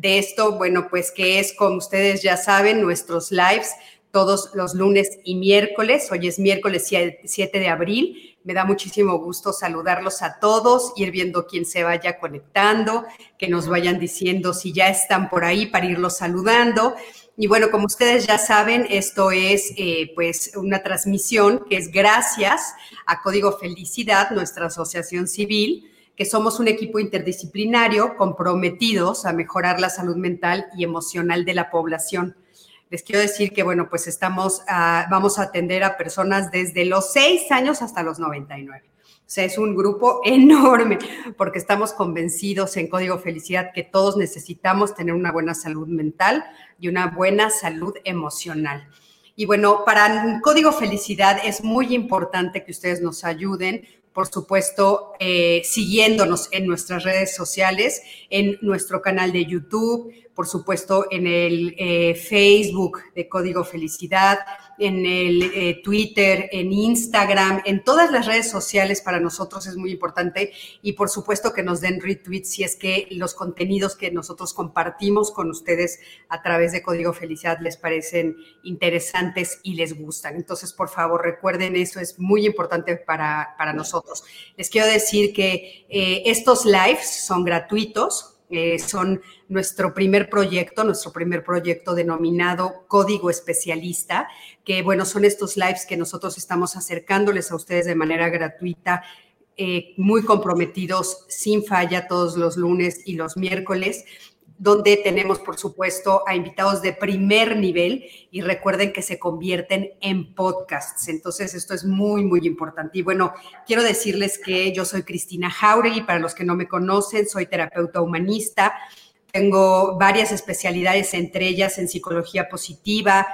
de esto, bueno, pues que es, como ustedes ya saben, nuestros lives todos los lunes y miércoles. Hoy es miércoles 7 de abril. Me da muchísimo gusto saludarlos a todos, ir viendo quién se vaya conectando, que nos vayan diciendo si ya están por ahí para irlos saludando. Y bueno, como ustedes ya saben, esto es eh, pues una transmisión que es gracias a Código Felicidad, nuestra asociación civil, que somos un equipo interdisciplinario comprometidos a mejorar la salud mental y emocional de la población. Les quiero decir que, bueno, pues estamos, ah, vamos a atender a personas desde los 6 años hasta los 99. O sea, es un grupo enorme porque estamos convencidos en Código Felicidad que todos necesitamos tener una buena salud mental y una buena salud emocional. Y bueno, para Código Felicidad es muy importante que ustedes nos ayuden por supuesto, eh, siguiéndonos en nuestras redes sociales, en nuestro canal de YouTube, por supuesto, en el eh, Facebook de Código Felicidad, en el eh, Twitter, en Instagram, en todas las redes sociales para nosotros es muy importante y por supuesto que nos den retweets si es que los contenidos que nosotros compartimos con ustedes a través de Código Felicidad les parecen interesantes y les gustan. Entonces, por favor, recuerden eso, es muy importante para, para nosotros. Les quiero decir que eh, estos lives son gratuitos, eh, son nuestro primer proyecto, nuestro primer proyecto denominado Código Especialista, que bueno, son estos lives que nosotros estamos acercándoles a ustedes de manera gratuita, eh, muy comprometidos, sin falla, todos los lunes y los miércoles donde tenemos, por supuesto, a invitados de primer nivel y recuerden que se convierten en podcasts. Entonces, esto es muy, muy importante. Y bueno, quiero decirles que yo soy Cristina Jauregui, para los que no me conocen, soy terapeuta humanista. Tengo varias especialidades, entre ellas en psicología positiva,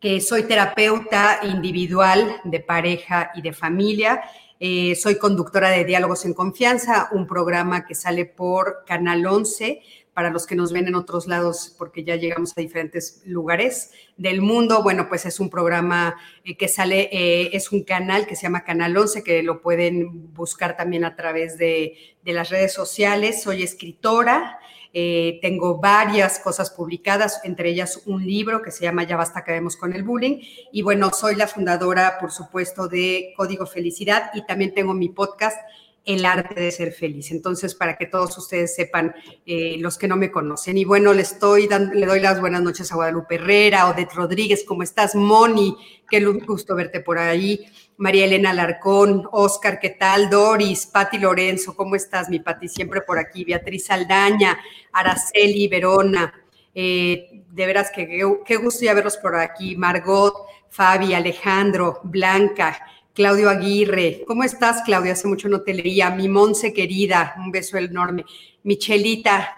que soy terapeuta individual de pareja y de familia. Eh, soy conductora de Diálogos en Confianza, un programa que sale por Canal 11 para los que nos ven en otros lados, porque ya llegamos a diferentes lugares del mundo, bueno, pues es un programa eh, que sale, eh, es un canal que se llama Canal 11, que lo pueden buscar también a través de, las redes sociales. Soy escritora, eh, tengo varias cosas publicadas, entre ellas un libro que se llama Ya basta, acabemos con el bullying. Y bueno, soy la fundadora, por supuesto, de Código Felicidad y también tengo mi podcast el arte de ser feliz. Entonces, para que todos ustedes sepan, eh, los que no me conocen. Y bueno, le, estoy dando, le doy las buenas noches a Guadalupe Herrera, Odette Rodríguez, ¿cómo estás? Moni, qué gusto verte por ahí. María Elena Alarcón, Oscar, ¿qué tal? Doris, Patti Lorenzo, ¿cómo estás, mi Patti? Siempre por aquí. Beatriz Aldaña, Araceli, Verona. Eh, de veras que qué gusto ya verlos por aquí. Margot, Fabi, Alejandro, Blanca. Claudio Aguirre. ¿Cómo estás, Claudio? Hace mucho no te leía. Mi Monse querida, un beso enorme. Michelita,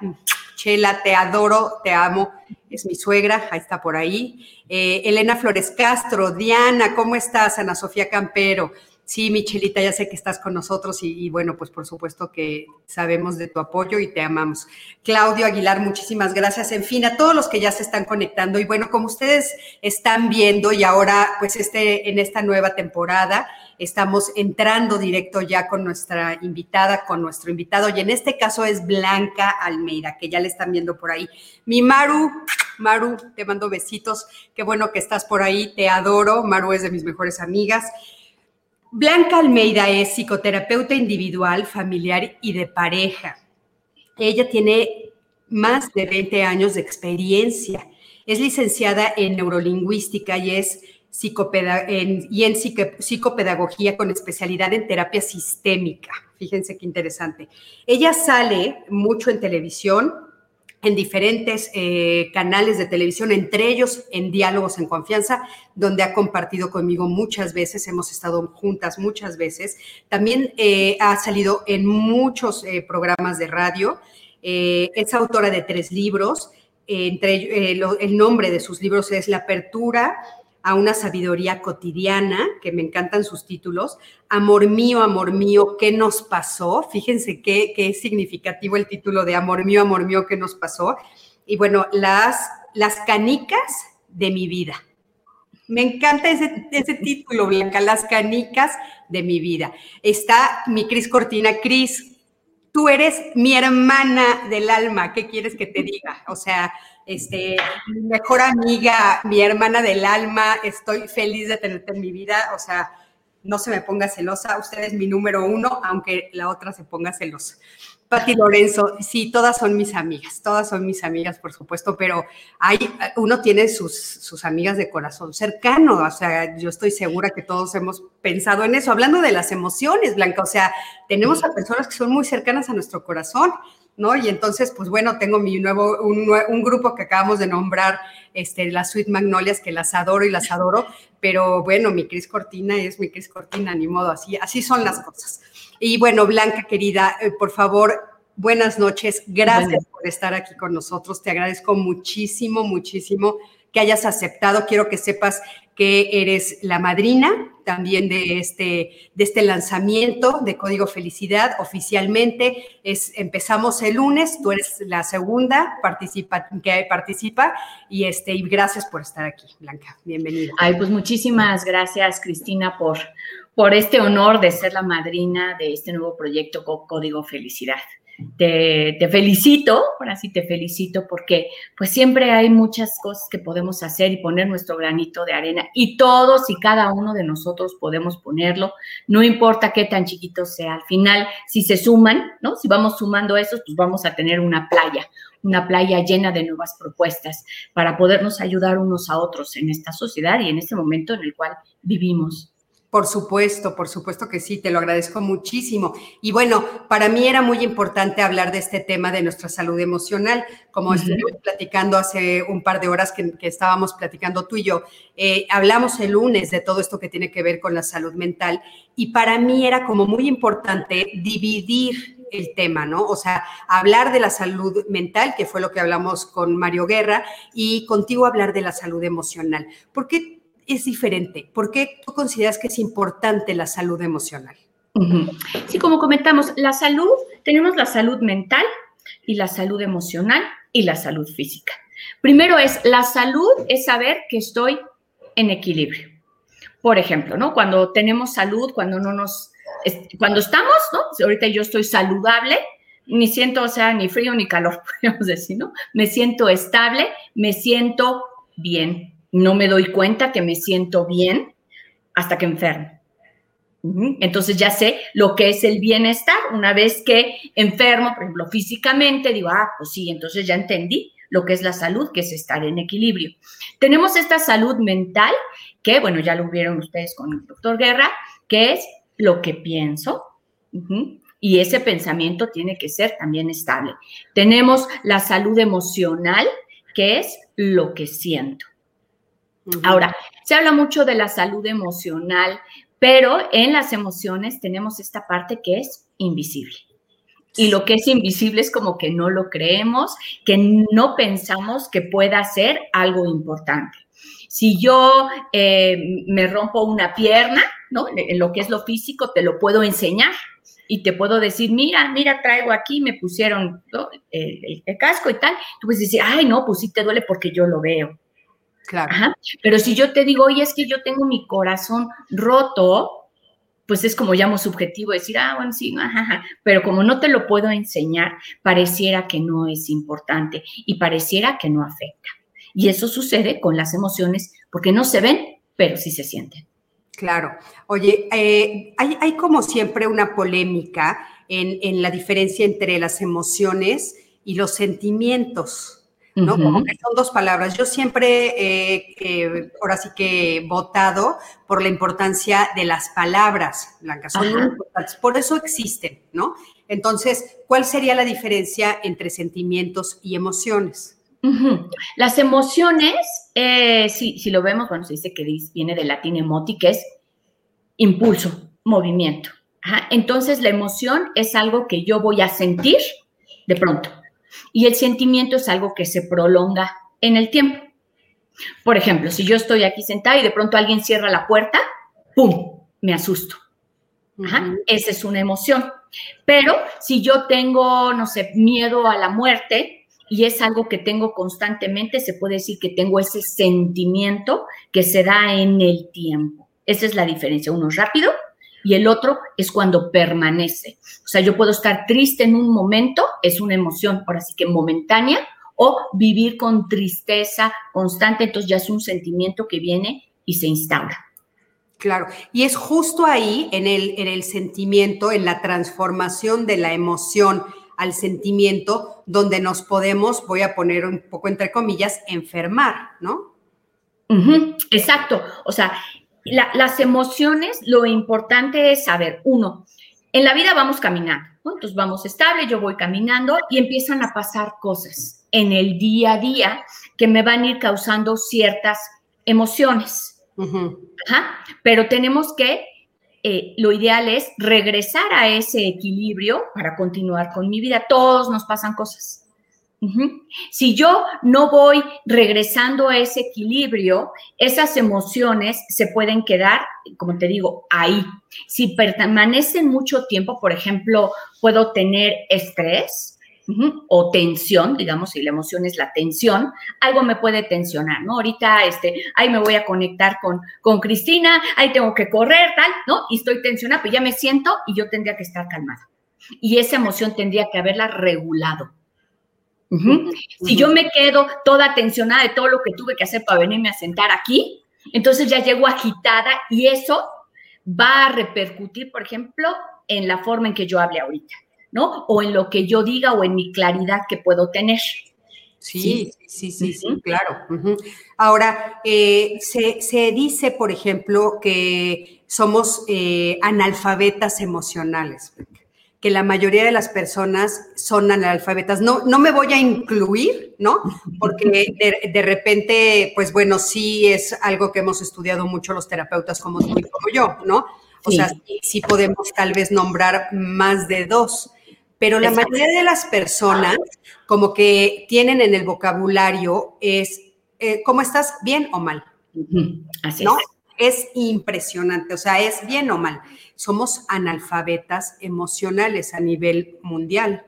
Chela, te adoro, te amo. Es mi suegra, ahí está por ahí. Eh, Elena Flores Castro, Diana, ¿cómo estás? Ana Sofía Campero. Sí, Michelita, ya sé que estás con nosotros y, bueno, pues por supuesto que sabemos de tu apoyo y te amamos. Claudio Aguilar, muchísimas gracias. En fin, a todos los que ya se están conectando y bueno, como ustedes están viendo y ahora pues este, en esta nueva temporada estamos entrando directo ya con nuestra invitada, con nuestro invitado y en este caso es Blanca Almeida, que ya le están viendo por ahí. Mi Maru, Maru, te mando besitos, qué bueno que estás por ahí, te adoro, Maru es de mis mejores amigas. Blanca Almeida es psicoterapeuta individual, familiar y de pareja. Ella tiene más de 20 años de experiencia. Es licenciada en neurolingüística y es y en psicopedagogía con especialidad en terapia sistémica. Fíjense qué interesante. Ella sale mucho en televisión, en diferentes eh, canales de televisión, entre ellos en Diálogos en Confianza, donde ha compartido conmigo muchas veces, hemos estado juntas muchas veces. También eh, ha salido en muchos eh, programas de radio. es autora de tres libros. entre el nombre de sus libros es La apertura a una sabiduría cotidiana, que me encantan sus títulos. Amor mío, amor mío, ¿qué nos pasó? Fíjense qué, qué es significativo el título de Amor mío, amor mío, ¿qué nos pasó? Y bueno, las, las canicas de mi vida. Me encanta ese, ese título, Blanca, las canicas de mi vida. Está mi Cris Cortina. Cris, tú eres mi hermana del alma, ¿qué quieres que te diga? O sea, este, mi mejor amiga, mi hermana del alma, estoy feliz de tenerte en mi vida, o sea, no se me ponga celosa, usted es mi número uno, aunque la otra se ponga celosa. Pati Lorenzo, sí, todas son mis amigas, todas son mis amigas, por supuesto, pero hay, uno tiene sus, sus amigas de corazón cercano, o sea, yo estoy segura que todos hemos pensado en eso, hablando de las emociones, Blanca, o sea, tenemos a personas que son muy cercanas a nuestro corazón, ¿no? Y entonces, pues bueno, tengo mi nuevo, un, grupo que acabamos de nombrar, este, las Sweet Magnolias, que las adoro y las adoro, pero bueno, mi Cris Cortina es mi Cris Cortina, ni modo, así, así son las cosas. Y bueno, Blanca, querida, eh, por favor, buenas noches, gracias por estar aquí con nosotros, te agradezco muchísimo, muchísimo que hayas aceptado. Quiero que sepas que eres la madrina también de este, de este lanzamiento de Código Felicidad oficialmente. Es, empezamos el lunes, tú eres la segunda que participa y, este, y gracias por estar aquí, Blanca. Bienvenida. Ay, pues muchísimas gracias, Cristina, por, por este honor de ser la madrina de este nuevo proyecto Código Felicidad te, felicito, ahora sí te felicito porque pues siempre hay muchas cosas que podemos hacer y poner nuestro granito de arena y todos y cada uno de nosotros podemos ponerlo, no importa qué tan chiquito sea, al final si se suman, ¿no? Si vamos sumando esos, pues vamos a tener una playa, una playa llena de nuevas propuestas para podernos ayudar unos a otros en esta sociedad y en este momento en el cual vivimos. Por supuesto, por supuesto que sí, te lo agradezco muchísimo. Y bueno, para mí era muy importante hablar de este tema de nuestra salud emocional, como estuvimos platicando hace un par de horas que, estábamos platicando tú y yo. Eh, hablamos el lunes de todo esto que tiene que ver con la salud mental y para mí era como muy importante dividir el tema, ¿no? O sea, hablar de la salud mental, que fue lo que hablamos con Mario Guerra, y contigo hablar de la salud emocional. Porque es diferente? ¿Por qué tú consideras que es importante la salud emocional? Sí, como comentamos, la salud, tenemos la salud mental y la salud emocional y la salud física. Primero es, la salud es saber que estoy en equilibrio. Por ejemplo, ¿no? Cuando tenemos salud, cuando no nos, cuando estamos, ¿no? Ahorita yo estoy saludable, ni siento, o sea, ni frío ni calor, podríamos decir, ¿no? Me siento estable, me siento bien no me doy cuenta que me siento bien hasta que enfermo. Entonces ya sé lo que es el bienestar. Una vez que enfermo, por ejemplo, físicamente, digo, ah, pues sí, entonces ya entendí lo que es la salud, que es estar en equilibrio. Tenemos esta salud mental, que bueno, ya lo vieron ustedes con el doctor Guerra, que es lo que pienso. Y ese pensamiento tiene que ser también estable. Tenemos la salud emocional, que es lo que siento. Ahora, se habla mucho de la salud emocional, pero en las emociones tenemos esta parte que es invisible. Y lo que es invisible es como que no lo creemos, que no pensamos que pueda ser algo importante. Si yo eh, me rompo una pierna, ¿no? En lo que es lo físico, te lo puedo enseñar y te puedo decir, mira, mira, traigo aquí, me pusieron el, el, casco y tal. Tú puedes decir, ay, no, pues sí te duele porque yo lo veo. Claro. Pero si yo te digo, oye, es que yo tengo mi corazón roto, pues es como llamo subjetivo decir, ah, bueno, sí, ajá, pero como no te lo puedo enseñar, pareciera que no es importante y pareciera que no afecta. Y eso sucede con las emociones porque no se ven, pero sí se sienten. Claro. Oye, eh, hay, hay, como siempre una polémica en, en la diferencia entre las emociones y los sentimientos. ¿No? Como que son dos palabras. Yo siempre, eh, ahora sí que he votado por la importancia de las palabras, Blanca, son muy importantes, por eso existen, ¿no? Entonces, ¿cuál sería la diferencia entre sentimientos y emociones? Las emociones, eh, si, si, lo vemos, bueno, se dice que viene del latín emoti, que es impulso, movimiento. Entonces, la emoción es algo que yo voy a sentir de pronto Y el sentimiento es algo que se prolonga en el tiempo. Por ejemplo, si yo estoy aquí sentada y de pronto alguien cierra la puerta, ¡pum! Me asusto. Esa es una emoción. Pero si yo tengo, no sé, miedo a la muerte y es algo que tengo constantemente, se puede decir que tengo ese sentimiento que se da en el tiempo. Esa es la diferencia. Uno es rápido y el otro es cuando permanece. O sea, yo puedo estar triste en un momento, es una emoción, ahora sí que momentánea, o vivir con tristeza constante, entonces ya es un sentimiento que viene y se instaura. Claro, y es justo ahí, en el, en el sentimiento, en la transformación de la emoción al sentimiento, donde nos podemos, voy a poner un poco entre comillas, enfermar, ¿no? exacto, o sea, las emociones, lo importante es saber, uno, en la vida vamos caminando, ¿no? entonces vamos estable, yo voy caminando y empiezan a pasar cosas en el día a día que me van a ir causando ciertas emociones. Pero tenemos que, eh, lo ideal es regresar a ese equilibrio para continuar con mi vida. Todos nos pasan cosas. Si yo no voy regresando a ese equilibrio, esas emociones se pueden quedar, como te digo, ahí. Si permanecen mucho tiempo, por ejemplo, puedo tener estrés, o tensión, digamos, si la emoción es la tensión, algo me puede tensionar, ¿no? Ahorita, este, ahí me voy a conectar con, con Cristina, ahí tengo que correr, tal, ¿no? Y estoy tensionada, pues ya me siento y yo tendría que estar calmada. Y esa emoción tendría que haberla regulado. Si yo me quedo toda tensionada de todo lo que tuve que hacer para venirme a sentar aquí, entonces ya llego agitada y eso va a repercutir, por ejemplo, en la forma en que yo hable ahorita, ¿no? O en lo que yo diga o en mi claridad que puedo tener. Sí, sí, sí, sí, claro. Ahora, eh, se, dice, por ejemplo, que somos eh, analfabetas emocionales que la mayoría de las personas son analfabetas. No, no me voy a incluir, ¿no? Porque de, repente, pues bueno, sí es algo que hemos estudiado mucho los terapeutas como tú y como yo, ¿no? O sea, sí, podemos tal vez nombrar más de dos, pero la mayoría de las personas como que tienen en el vocabulario es, eh, ¿cómo estás? ¿Bien o mal? Así ¿no? es. Es impresionante, o sea, es bien o mal somos analfabetas emocionales a nivel mundial.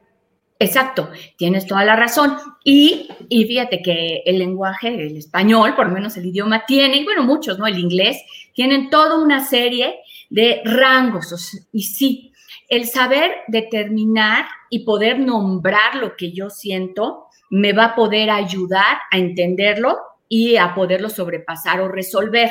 Exacto, tienes toda la razón. Y, y, fíjate que el lenguaje, el español, por lo menos el idioma, tiene, y bueno, muchos, ¿no? El inglés, tienen toda una serie de rangos. Y sí, el saber determinar y poder nombrar lo que yo siento me va a poder ayudar a entenderlo y a poderlo sobrepasar o resolver.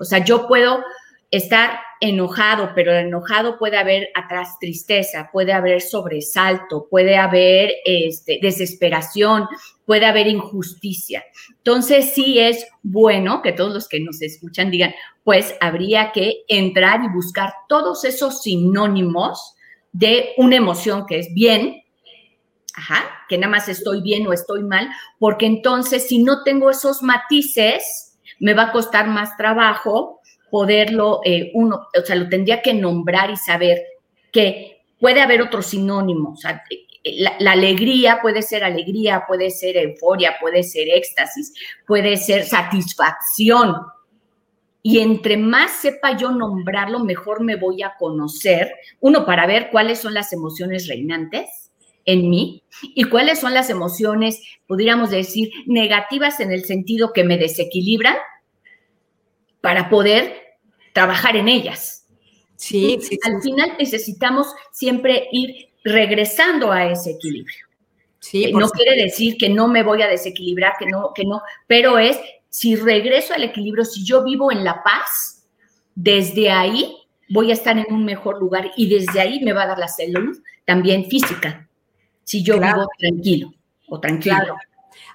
O sea, yo puedo estar enojado, pero enojado puede haber atrás tristeza, puede haber sobresalto, puede haber este, desesperación, puede haber injusticia. Entonces sí es bueno que todos los que nos escuchan digan, pues habría que entrar y buscar todos esos sinónimos de una emoción que es bien, ajá, que nada más estoy bien o estoy mal, porque entonces si no tengo esos matices, me va a costar más trabajo poderlo, eh, uno, o sea, lo tendría que nombrar y saber que puede haber otro sinónimo. O sea, eh, la, alegría puede ser alegría, puede ser euforia, puede ser éxtasis, puede ser satisfacción. Y entre más sepa yo nombrarlo, mejor me voy a conocer. Uno, para ver cuáles son las emociones reinantes en mí y cuáles son las emociones, podríamos decir, negativas en el sentido que me desequilibran para poder trabajar en ellas. Sí, Al final necesitamos siempre ir regresando a ese equilibrio. Sí, eh, no quiere decir que no me voy a desequilibrar, que no, que no, pero es si regreso al equilibrio, si yo vivo en la paz, desde ahí voy a estar en un mejor lugar y desde ahí me va a dar la salud también física, si yo vivo tranquilo o tranquilo.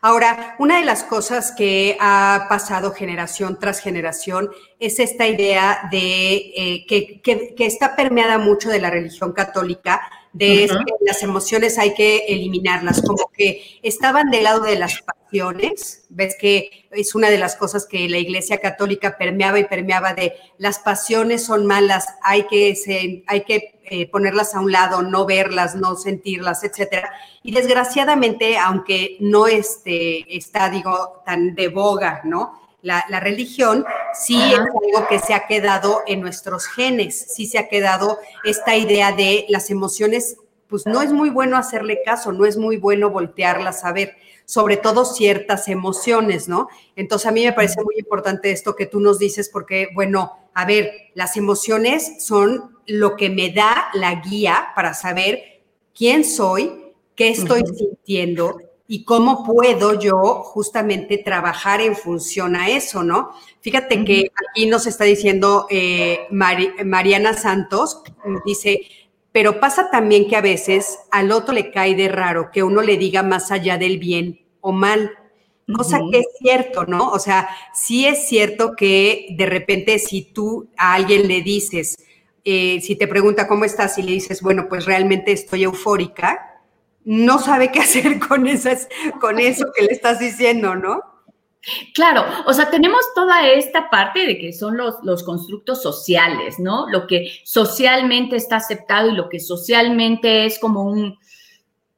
Ahora, una de las cosas que ha pasado generación tras generación es esta idea de eh, que, está permeada mucho de la religión católica de que las emociones hay que eliminarlas, como que estaban del lado de las pasiones, ves que es una de las cosas que la Iglesia Católica permeaba y permeaba de las pasiones son malas, hay que, se, hay que eh, ponerlas a un lado, no verlas, no sentirlas, etcétera. Y desgraciadamente, aunque no este, está, digo, tan de boga, ¿no? La, religión, sí es algo que se ha quedado en nuestros genes, sí se ha quedado esta idea de las emociones, pues no es muy bueno hacerle caso, no es muy bueno voltearlas a ver, sobre todo ciertas emociones, ¿no? Entonces a mí me parece muy importante esto que tú nos dices porque, bueno, a ver, las emociones son lo que me da la guía para saber quién soy, qué estoy sintiendo y cómo puedo yo justamente trabajar en función a eso, ¿no? Fíjate que aquí nos está diciendo eh, Mariana Santos, dice, pero pasa también que a veces al otro le cae de raro que uno le diga más allá del bien o mal, cosa que es cierto, ¿no? O sea, sí es cierto que de repente si tú a alguien le dices, eh, si te pregunta cómo estás y le dices, bueno, pues realmente estoy eufórica, no sabe qué hacer con, con eso que le estás diciendo, ¿no? Claro, o sea, tenemos toda esta parte de que son los, los constructos sociales, ¿no? Lo que socialmente está aceptado y lo que socialmente es como un,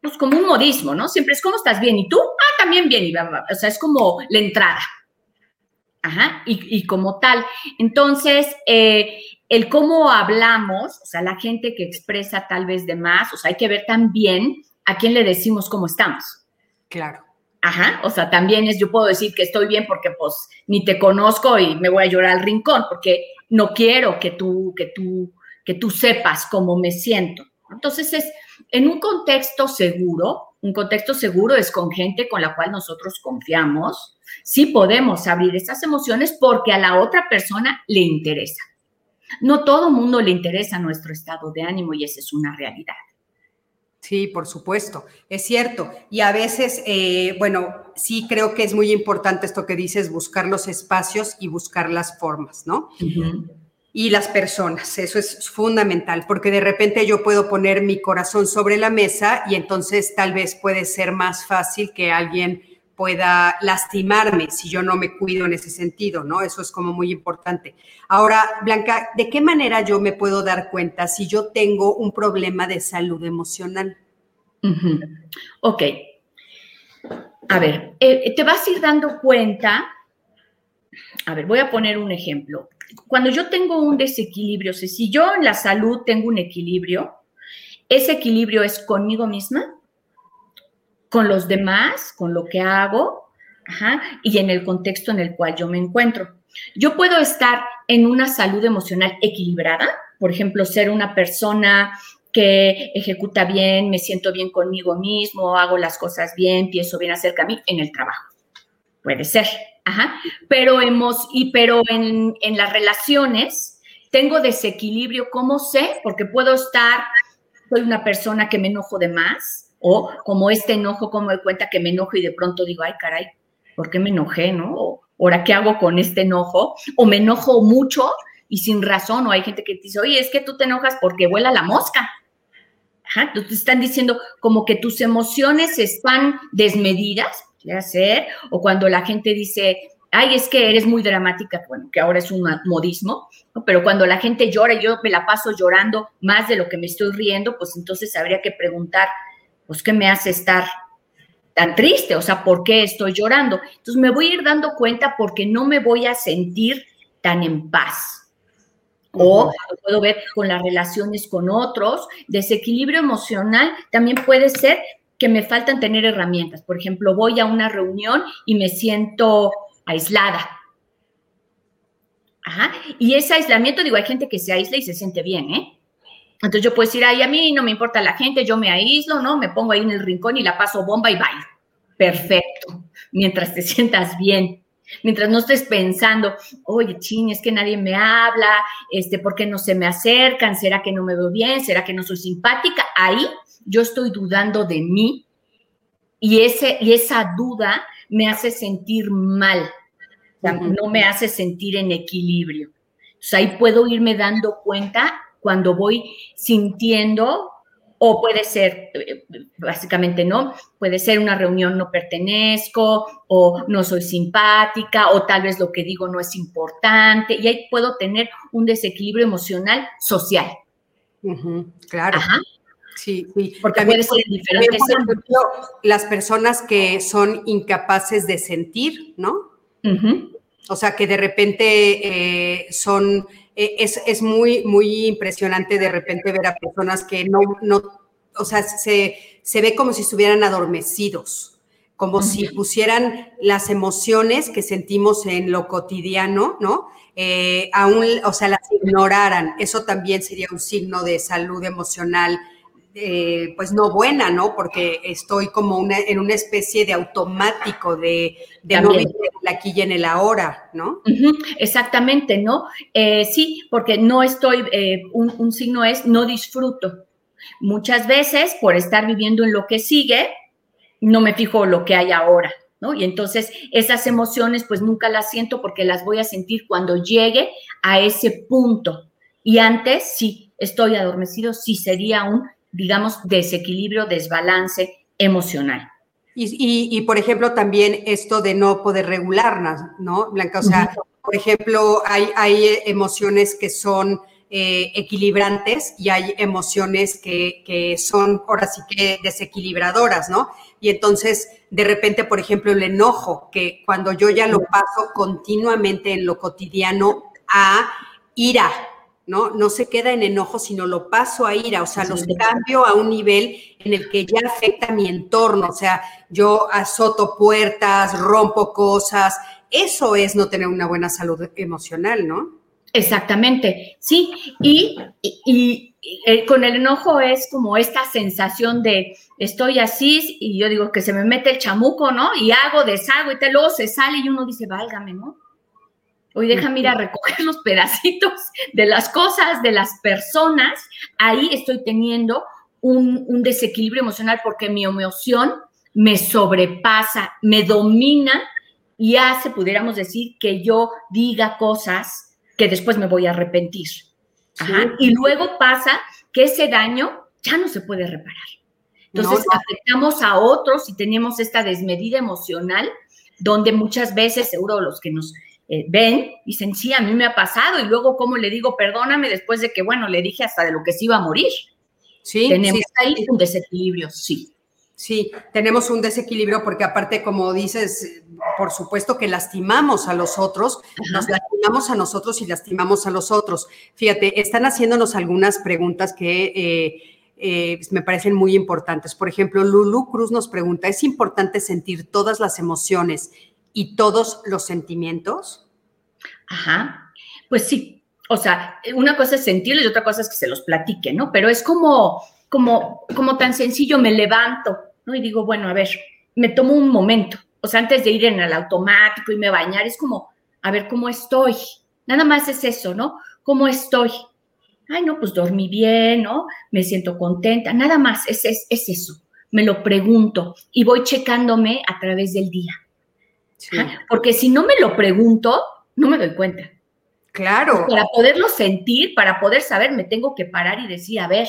pues como un modismo, ¿no? Siempre es ¿cómo estás bien? ¿Y tú? Ah, también bien. Y, o sea, es como la entrada. Ajá, y, como tal. Entonces, eh, el cómo hablamos, o sea, la gente que expresa tal vez de más, o sea, hay que ver también ¿a quién le decimos cómo estamos? Claro. Ajá, o sea, también es, yo puedo decir que estoy bien porque pues ni te conozco y me voy a llorar al rincón porque no quiero que tú, que tú, que tú sepas cómo me siento. Entonces es en un contexto seguro, un contexto seguro es con gente con la cual nosotros confiamos, sí podemos abrir esas emociones porque a la otra persona le interesa. No todo mundo le interesa nuestro estado de ánimo y esa es una realidad. Sí, por supuesto, es cierto. Y a veces, eh, bueno, sí creo que es muy importante esto que dices, buscar los espacios y buscar las formas, ¿no? Y las personas, eso es fundamental, porque de repente yo puedo poner mi corazón sobre la mesa y entonces tal vez puede ser más fácil que alguien pueda lastimarme si yo no me cuido en ese sentido, ¿no? Eso es como muy importante. Ahora, Blanca, ¿de qué manera yo me puedo dar cuenta si yo tengo un problema de salud emocional? Ok. A ver, eh, te vas a ir dando cuenta. A ver, voy a poner un ejemplo. Cuando yo tengo un desequilibrio, si yo en la salud tengo un equilibrio, ese equilibrio es conmigo misma, con los demás, con lo que hago, y en el contexto en el cual yo me encuentro. Yo puedo estar en una salud emocional equilibrada, por ejemplo, ser una persona que ejecuta bien, me siento bien conmigo mismo, hago las cosas bien, pienso bien acerca de mí en el trabajo. Puede ser, ajá. Pero, hemos, y, pero en, en las relaciones tengo desequilibrio, ¿cómo sé? Porque puedo estar, soy una persona que me enojo de más, o como este enojo, como me cuenta que me enojo y de pronto digo, ay, caray, ¿por qué me enojé, no? O, ahora, ¿qué hago con este enojo? O me enojo mucho y sin razón, o hay gente que dice, oye, es que tú te enojas porque vuela la mosca. Te están diciendo como que tus emociones están desmedidas, ¿qué hacer? O cuando la gente dice, ay, es que eres muy dramática, bueno, que ahora es un modismo, pero cuando la gente llora yo me la paso llorando más de lo que me estoy riendo, pues entonces habría que preguntar, pues, ¿qué me hace estar tan triste? O sea, ¿por qué estoy llorando? Entonces me voy a ir dando cuenta porque no me voy a sentir tan en paz. O lo puedo ver con las relaciones con otros. Desequilibrio emocional también puede ser que me faltan tener herramientas. Por ejemplo, voy a una reunión y me siento aislada. Ajá. Y ese aislamiento, digo, hay gente que se aísla y se siente bien, ¿eh? Entonces yo puedo decir, ay, a mí no me importa la gente, yo me aíslo, ¿no? Me pongo ahí en el rincón y la paso bomba y bailo. Perfecto. Mientras te sientas bien. Mientras no estés pensando, oye, ching, es que nadie me habla, este, ¿por qué no se me acercan? ¿Será que no me veo bien? ¿Será que no soy simpática? Ahí yo estoy dudando de mí y, ese, y esa duda me hace sentir mal, no me hace sentir en equilibrio. Entonces ahí puedo irme dando cuenta cuando voy sintiendo o puede ser, eh, básicamente no, puede ser una reunión no pertenezco o no soy simpática o tal vez lo que digo no es importante y ahí puedo tener un desequilibrio emocional social. claro. Sí, sí. Porque puede ser diferentes. las personas que son incapaces de sentir, ¿no? O sea, que de repente eh, son, eh, es, muy, muy impresionante de repente ver a personas que no, no o sea, se, se ve como si estuvieran adormecidos, como si pusieran las emociones que sentimos en lo cotidiano, ¿no? Eh, aún, o sea, las ignoraran. Eso también sería un signo de salud emocional eh, pues no buena, ¿no? Porque estoy como una, en una especie de automático de, de no vivir aquí y en el ahora, ¿no? exactamente, ¿no? Eh, sí, porque no estoy, eh, un, signo es no disfruto. Muchas veces por estar viviendo en lo que sigue, no me fijo lo que hay ahora, ¿no? Y entonces esas emociones pues nunca las siento porque las voy a sentir cuando llegue a ese punto. Y antes sí, estoy adormecido, sí sería un digamos, desequilibrio, desbalance emocional. Y, por ejemplo, también esto de no poder regularnos, ¿no, Blanca? O sea, por ejemplo, hay, hay emociones que son eh, equilibrantes y hay emociones que, que, son ahora sí que desequilibradoras, ¿no? Y entonces, de repente, por ejemplo, el enojo, que cuando yo ya lo paso continuamente en lo cotidiano a ira, ¿no? No se queda en enojo, sino lo paso a ira, o sea, los cambio a un nivel en el que ya afecta mi entorno, o sea, yo azoto puertas, rompo cosas, eso es no tener una buena salud emocional, ¿no? Exactamente, sí, y, eh, con el enojo es como esta sensación de estoy así y yo digo que se me mete el chamuco, ¿no? Y hago, deshago y te, luego se sale y uno dice, válgame, ¿no? Hoy déjame ir a recoger los pedacitos de las cosas, de las personas. Ahí estoy teniendo un, desequilibrio emocional porque mi emoción me sobrepasa, me domina y hace, pudiéramos decir, que yo diga cosas que después me voy a arrepentir. Y luego pasa que ese daño ya no se puede reparar. Entonces afectamos a otros y tenemos esta desmedida emocional donde muchas veces, seguro los que nos eh, ven, dicen, sí, a mí me ha pasado, y luego, ¿cómo le digo, perdóname, después de que, bueno, le dije hasta de lo que se iba a morir? Sí, tenemos ahí un desequilibrio, sí. Sí, tenemos un desequilibrio porque aparte, como dices, por supuesto que lastimamos a los otros, nos lastimamos a nosotros y lastimamos a los otros. Fíjate, están haciéndonos algunas preguntas que eh, eh, me parecen muy importantes. Por ejemplo, Lulu Cruz nos pregunta, ¿es importante sentir todas las emociones y todos los sentimientos? Ajá, pues sí. O sea, una cosa es sentirlos y otra cosa es que se los platique, ¿no? Pero es como, como, como tan sencillo, me levanto, ¿no? Y digo, bueno, a ver, me tomo un momento. O sea, antes de ir en el automático y me bañar, es como, a ver, ¿cómo estoy? Nada más es eso, ¿no? ¿Cómo estoy? Ay, no, pues dormí bien, ¿no? Me siento contenta. Nada más, es, es, es eso. Me lo pregunto y voy checándome a través del día. Porque si no me lo pregunto, no me doy cuenta. Claro. Para poderlo sentir, para poder saber, me tengo que parar y decir, a ver,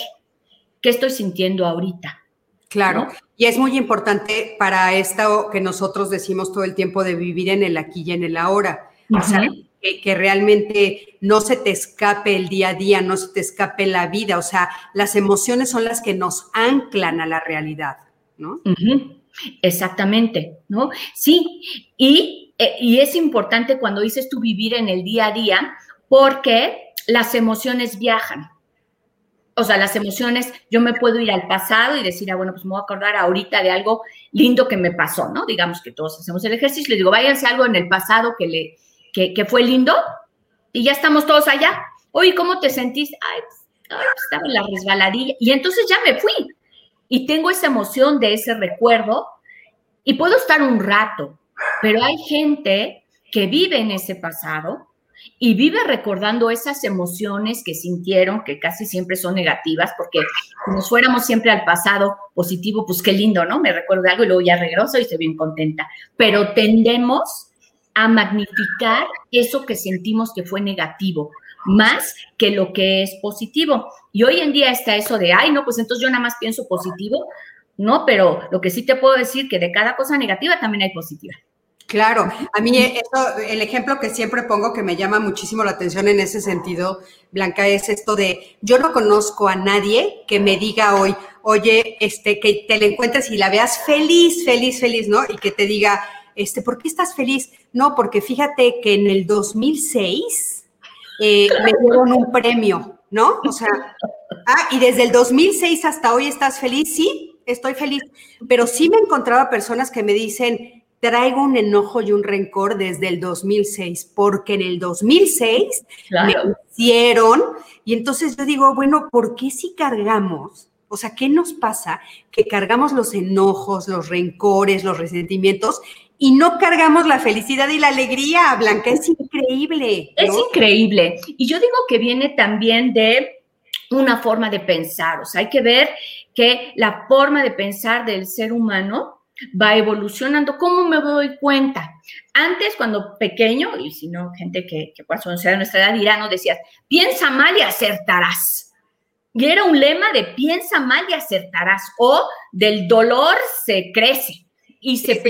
¿qué estoy sintiendo ahorita? Claro. Y es muy importante para esto que nosotros decimos todo el tiempo de vivir en el aquí y en el ahora. O sea, que, realmente no se te escape el día a día, no se te escape la vida. O sea, las emociones son las que nos anclan a la realidad, ¿no? Exactamente, ¿no? Sí, y, eh, y, es importante cuando dices tú vivir en el día a día, porque las emociones viajan. O sea, las emociones, yo me puedo ir al pasado y decir, ah, bueno, pues me voy a acordar ahorita de algo lindo que me pasó, ¿no? Digamos que todos hacemos el ejercicio, les digo, váyanse algo en el pasado que, le, que, que fue lindo y ya estamos todos allá. Oye, ¿cómo te sentiste? Ay, pues, pues estaba en la resbaladilla. Y entonces ya me fui y tengo esa emoción de ese recuerdo y puedo estar un rato, pero hay gente que vive en ese pasado y vive recordando esas emociones que sintieron, que casi siempre son negativas, porque como fuéramos siempre al pasado positivo, pues qué lindo, ¿no? Me recuerdo algo y luego ya regreso y estoy bien contenta. Pero tendemos a magnificar eso que sentimos que fue negativo, más que lo que es positivo. Y hoy en día está eso de, ay, no, pues entonces yo nada más pienso positivo, no, pero lo que sí te puedo decir que de cada cosa negativa también hay positiva. Claro, a mí el ejemplo que siempre pongo que me llama muchísimo la atención en ese sentido, Blanca, es esto de yo no conozco a nadie que me diga hoy, oye, este, que te la encuentres y la veas feliz, feliz, feliz, ¿no? Y que te diga, este, ¿por qué estás feliz? No, porque fíjate que en el 2006 eh, me dieron un premio, ¿no? O sea, ah, y desde el 2006 hasta hoy estás feliz, sí, estoy feliz, pero sí me encontraba personas que me dicen, traigo un enojo y un rencor desde el 2006, porque en el 2006 me hicieron, y entonces yo digo, bueno, ¿por qué si cargamos? O sea, ¿qué nos pasa? Que cargamos los enojos, los rencores, los resentimientos y no cargamos la felicidad y la alegría, Blanca, es increíble. Es increíble. Y yo digo que viene también de una forma de pensar, o sea, hay que ver que la forma de pensar del ser humano va evolucionando. ¿Cómo me doy cuenta? Antes, cuando pequeño, y si no, gente que, que pasó sea de nuestra edad dirá, no decías, piensa mal y acertarás. Y era un lema de piensa mal y acertarás, o del dolor se crece y se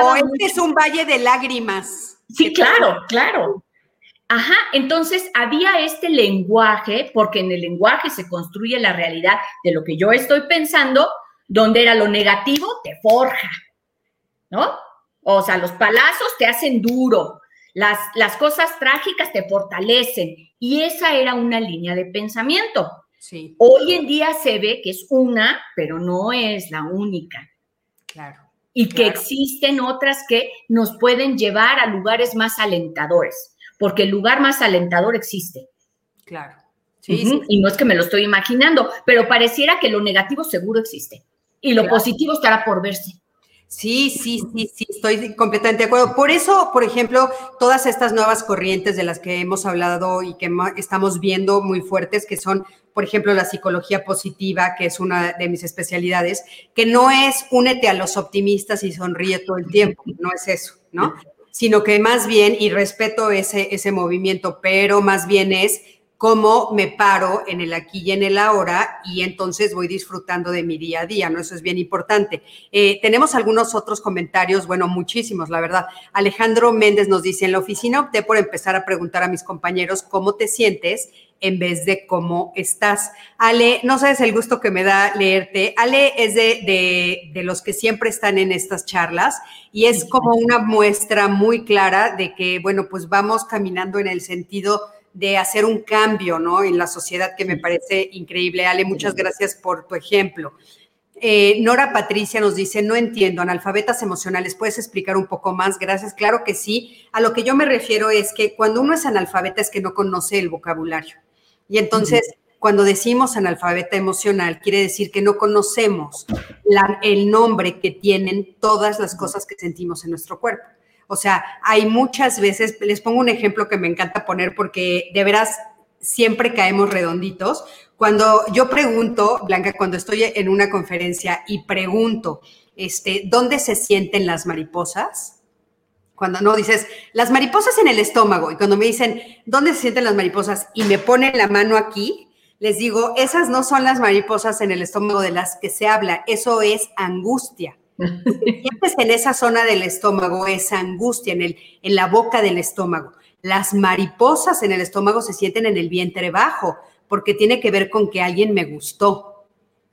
O este es un valle de lágrimas. Sí, claro, claro. Ajá, entonces había este lenguaje, porque en el lenguaje se construye la realidad de lo que yo estoy pensando, donde era lo negativo, te forja, ¿no? O sea, los palazos te hacen duro, las, las cosas trágicas te fortalecen, y esa era una línea de pensamiento. Sí. Hoy en día se ve que es una, pero no es la única. Claro. Y que existen otras que nos pueden llevar a lugares más alentadores, porque el lugar más alentador existe. Claro. Sí, Y no es que me lo estoy imaginando, pero pareciera que lo negativo seguro existe y lo positivo estará por verse. Sí, sí, sí, sí, estoy completamente de acuerdo. Por eso, por ejemplo, todas estas nuevas corrientes de las que hemos hablado y que estamos viendo muy fuertes, que son, por ejemplo, la psicología positiva, que es una de mis especialidades, que no es únete a los optimistas y sonríe todo el tiempo, no es eso, ¿no? Sino que más bien, y respeto ese, ese movimiento, pero más bien es cómo me paro en el aquí y en el ahora y entonces voy disfrutando de mi día a día, ¿no? Eso es bien importante. Eh, tenemos algunos otros comentarios, bueno, muchísimos, la verdad. Alejandro Méndez nos dice, en la oficina opté por empezar a preguntar a mis compañeros cómo te sientes en vez de cómo estás. Ale, no sabes el gusto que me da leerte. Ale es de, de, de los que siempre están en estas charlas y es como una muestra muy clara de que, bueno, pues vamos caminando en el sentido de hacer un cambio, ¿no? En la sociedad que me parece increíble. Ale, muchas gracias por tu ejemplo. Eh, Nora Patricia nos dice, no entiendo, analfabetas emocionales, ¿puedes explicar un poco más? Gracias, claro que sí. A lo que yo me refiero es que cuando uno es analfabeta es que no conoce el vocabulario. Y entonces, cuando decimos analfabeta emocional, quiere decir que no conocemos el nombre que tienen todas las cosas que sentimos en nuestro cuerpo. O sea, hay muchas veces, les pongo un ejemplo que me encanta poner porque de veras siempre caemos redonditos. Cuando yo pregunto, Blanca, cuando estoy en una conferencia y pregunto, este, ¿dónde se sienten las mariposas? Cuando no dices, las mariposas en el estómago, y cuando me dicen, ¿dónde se sienten las mariposas? Y me ponen la mano aquí, les digo, esas no son las mariposas en el estómago de las que se habla, eso es angustia. Sientes en esa zona del estómago, esa angustia en, el, en la boca del estómago. Las mariposas en el estómago se sienten en el vientre bajo, porque tiene que ver con que alguien me gustó.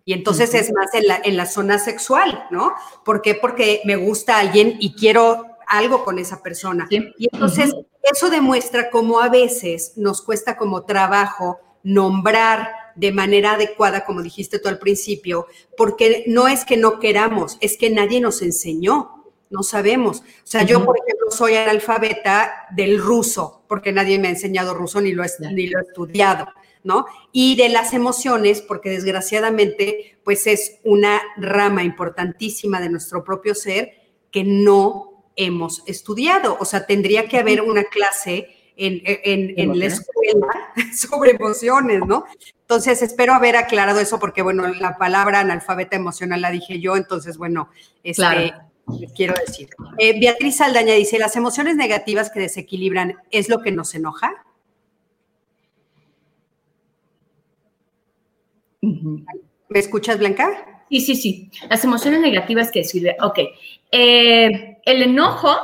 Y entonces es más en la, en la zona sexual, ¿no? ¿Por qué? Porque me gusta alguien y quiero algo con esa persona. Y entonces eso demuestra cómo a veces nos cuesta como trabajo nombrar de manera adecuada, como dijiste tú al principio, porque no es que no queramos, es que nadie nos enseñó, no sabemos. O sea, yo, por ejemplo, soy analfabeta del ruso, porque nadie me ha enseñado ruso ni lo, ni lo he estudiado. ¿No? Y de las emociones, porque desgraciadamente, pues es una rama importantísima de nuestro propio ser que no hemos estudiado. O sea, tendría que haber una clase en, la escuela sobre emociones, ¿no? Entonces, espero haber aclarado eso porque, bueno, la palabra analfabeta emocional la dije yo, entonces, bueno, este, quiero decir. Eh, Beatriz Saldaña dice, ¿las emociones negativas que desequilibran es lo que nos enoja? ¿Me escuchas, Blanca? Sí, sí, sí. Las emociones negativas que sirve. Ok. Eh, el enojo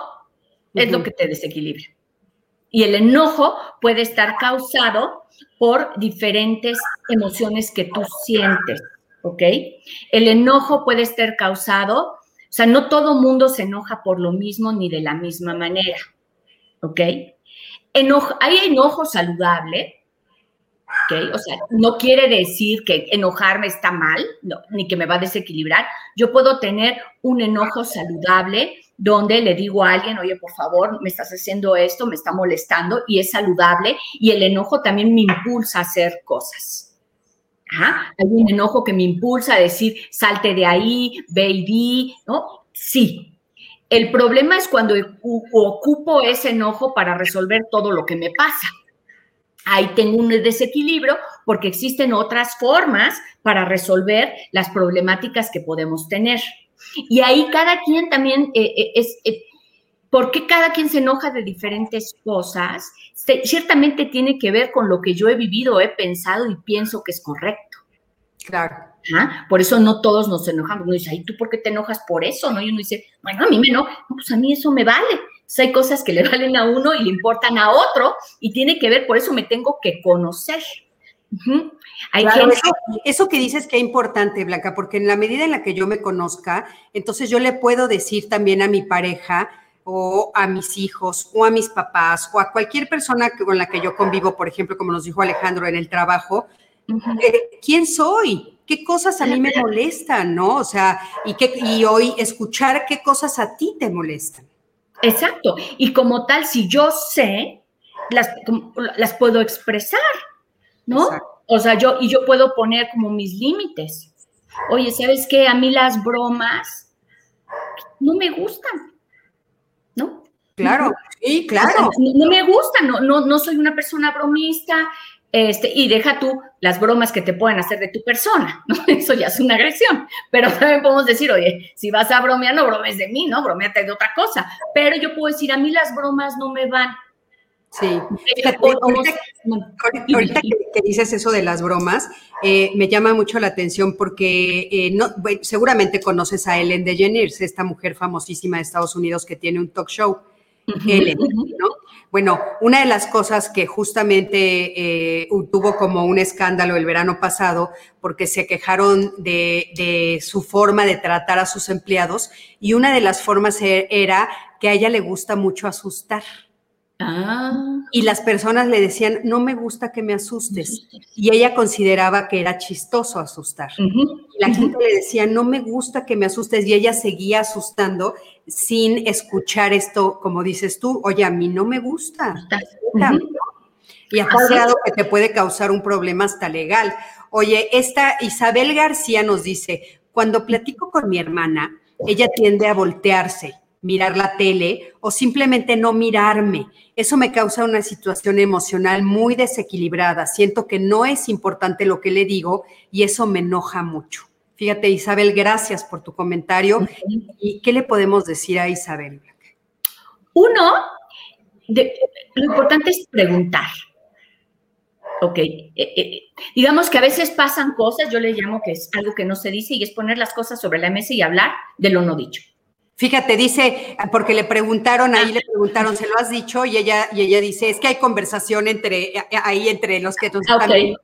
es lo que te desequilibra. Y el enojo puede estar causado por diferentes emociones que tú sientes, ¿ok? El enojo puede estar causado, o sea, no todo mundo se enoja por lo mismo ni de la misma manera, ¿ok? hay enojo saludable, ¿ok? O sea, no quiere decir que enojarme está mal, ni que me va a desequilibrar. Yo puedo tener un enojo saludable donde le digo a alguien, oye, por favor, me estás haciendo esto, me está molestando y es saludable y el enojo también me impulsa a hacer cosas. Hay un enojo que me impulsa a decir, salte de ahí, baby, ¿no? Sí. El problema es cuando ocupo ese enojo para resolver todo lo que me pasa. Ahí tengo un desequilibrio porque existen otras formas para resolver las problemáticas que podemos tener. Y ahí cada quien también eh, eh, es... Eh, ¿Por qué cada quien se enoja de diferentes cosas? ciertamente tiene que ver con lo que yo he vivido, he pensado y pienso que es correcto. Claro. Por eso no todos nos enojamos. Uno dice, ¿y tú por qué te enojas por eso? ¿No? Y uno dice, bueno, a mí me enoja, pues a mí eso me vale. Hay cosas que le valen a uno y le importan a otro y tiene que ver, por eso me tengo que conocer eso, que dices que es importante, Blanca, porque en la medida en la que yo me conozca, entonces yo le puedo decir también a mi pareja o a mis hijos o a mis papás o a cualquier persona con la que yo convivo, por ejemplo, como nos dijo Alejandro en el trabajo, eh, ¿quién soy? ¿Qué cosas a mí me molestan, no? O sea, y, que, y hoy escuchar qué cosas a ti te molestan. Exacto. Y como tal, si yo sé, las, las puedo expresar. ¿no? O sea, yo, y yo puedo poner como mis límites. Oye, ¿sabes qué? A mí las bromas no me gustan, ¿no? Claro, sí, claro. no, me gustan, no, no, no soy una persona bromista, este, y deja tú las bromas que te pueden hacer de tu persona, ¿no? Eso ya es una agresión. Pero también podemos decir, oye, si vas a bromear, no bromes de mí, ¿no? Bromeate de otra cosa. Pero yo puedo decir, a mí las bromas no me van. Sí, ahorita, que, dices eso de las bromas, eh, me llama mucho la atención porque eh, no, seguramente conoces a Ellen DeGeneres, esta mujer famosísima de Estados Unidos que tiene un talk show. Bueno, una de las cosas que justamente eh, tuvo como un escándalo el verano pasado, porque se quejaron de, de, su forma de tratar a sus empleados, y una de las formas e, era que a ella le gusta mucho asustar. Ah. Y las personas le decían, no me gusta que me asustes. Y ella consideraba que era chistoso asustar. Y la gente le decía, no me gusta que me asustes. Y ella seguía asustando sin escuchar esto, como dices tú, oye, a mí no me gusta. Y ha pasado que te puede causar un problema hasta legal. Oye, esta Isabel García nos dice, cuando platico con mi hermana, ella tiende a voltearse mirar la tele o simplemente no mirarme. Eso me causa una situación emocional muy desequilibrada. Siento que no es importante lo que le digo y eso me enoja mucho. Fíjate, Isabel, gracias por tu comentario. ¿Y qué le podemos decir a Isabel? Uno, lo importante es preguntar. Ok, eh, eh, digamos que a veces pasan cosas, yo le llamo que es algo que no se dice y es poner las cosas sobre la mesa y hablar de lo no dicho. Fíjate, dice, porque le preguntaron, ahí le preguntaron, ¿se lo has dicho? Y ella, y ella dice, es que hay conversación entre, ahí entre los que nos están y,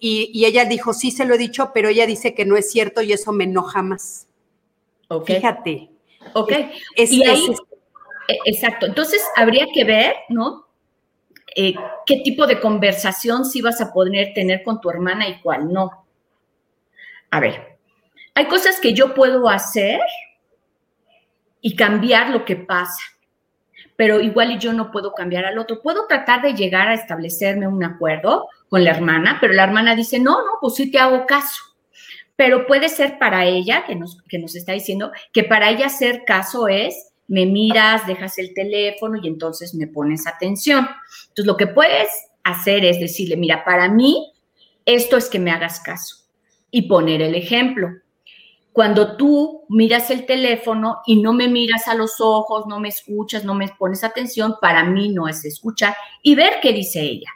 y, ella dijo, sí se lo he dicho, pero ella dice que no es cierto y eso me enoja más. Fíjate. Ok. y ahí, e, exacto. Entonces, habría que ver, ¿no? Eh, qué tipo de conversación sí vas a poder tener con tu hermana y cuál no. A ver, hay cosas que yo puedo hacer y cambiar lo que pasa. Pero igual yo no puedo cambiar al otro. Puedo tratar de llegar a establecerme un acuerdo con la hermana, pero la hermana dice, no, no, pues sí te hago caso. Pero puede ser para ella, que nos, que nos está diciendo, que para ella hacer caso es, me miras, dejas el teléfono y entonces me pones atención. Entonces lo que puedes hacer es decirle, mira, para mí esto es que me hagas caso y poner el ejemplo cuando tú miras el teléfono y no me miras a los ojos, no me escuchas, no me pones atención, para mí no es escuchar y ver qué dice ella.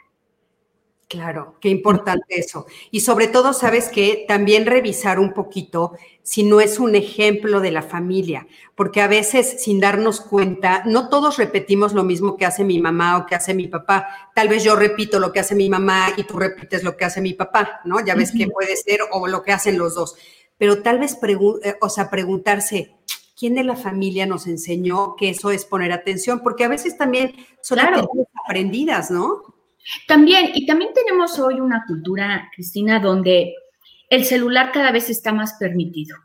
Claro, qué importante eso. Y sobre todo, sabes que también revisar un poquito si no es un ejemplo de la familia, porque a veces sin darnos cuenta, no todos repetimos lo mismo que hace mi mamá o que hace mi papá. Tal vez yo repito lo que hace mi mamá y tú repites lo que hace mi papá, ¿no? Ya ves que puede ser o lo que hacen los dos. Pero tal vez, eh, o sea, preguntarse, ¿quién de la familia nos enseñó que eso es poner atención? Porque a veces también son aprendidas, ¿no? También, y también tenemos hoy una cultura, Cristina, donde el celular cada vez está más permitido.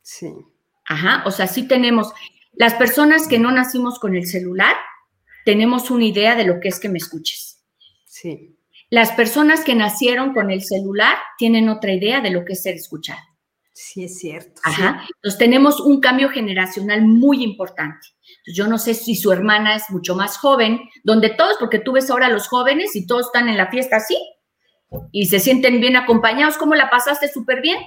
Sí. Ajá, o sea, sí tenemos, las personas que no nacimos con el celular, tenemos una idea de lo que es que me escuches. Sí. Las personas que nacieron con el celular tienen otra idea de lo que es ser escuchado. Sí, es cierto. Ajá. Entonces tenemos un cambio generacional muy importante. yo no sé si su hermana es mucho más joven, donde todos, porque tú ves ahora a los jóvenes y todos están en la fiesta así y se sienten bien acompañados. ¿Cómo la pasaste súper bien?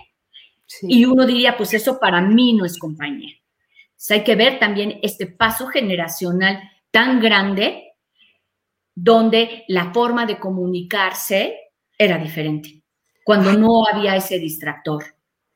Y uno diría, pues eso para mí no es compañía. Entonces hay que ver también este paso generacional tan grande donde la forma de comunicarse era diferente, cuando no había ese distractor.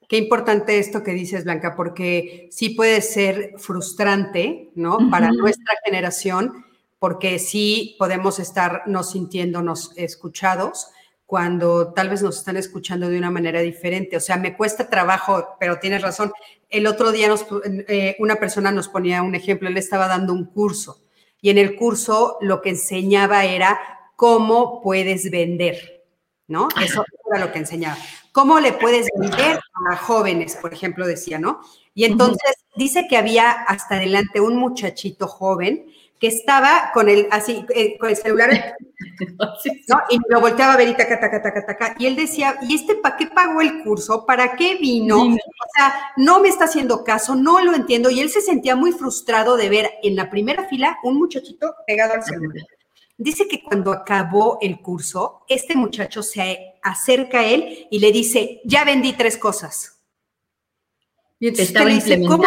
Qué importante esto que dices, Blanca, porque sí puede ser frustrante, ¿no? Para nuestra generación, porque sí podemos estarnos sintiéndonos escuchados cuando tal vez nos están escuchando de una manera diferente. O sea, me cuesta trabajo, pero tienes razón. El otro día nos, eh, una persona nos ponía un ejemplo, él estaba dando un curso y en el curso lo que enseñaba era cómo puedes vender, ¿no? Eso era lo que enseñaba. ¿Cómo le puedes vender a jóvenes, por ejemplo, decía, ¿no? Y entonces dice que había hasta adelante un muchachito joven que estaba con el así eh, con el celular ¿no? y lo volteaba a ver y taca, taca, taca, taca. Y él decía, ¿y este para qué pagó el curso? ¿Para qué vino? O sea, no me está haciendo caso, no lo entiendo. Y él se sentía muy frustrado de ver en la primera fila un muchachito pegado al celular. Dice que cuando acabó el curso, este muchacho se acerca a él y le dice, ya vendí tres cosas. Y entonces le dice, ¿cómo?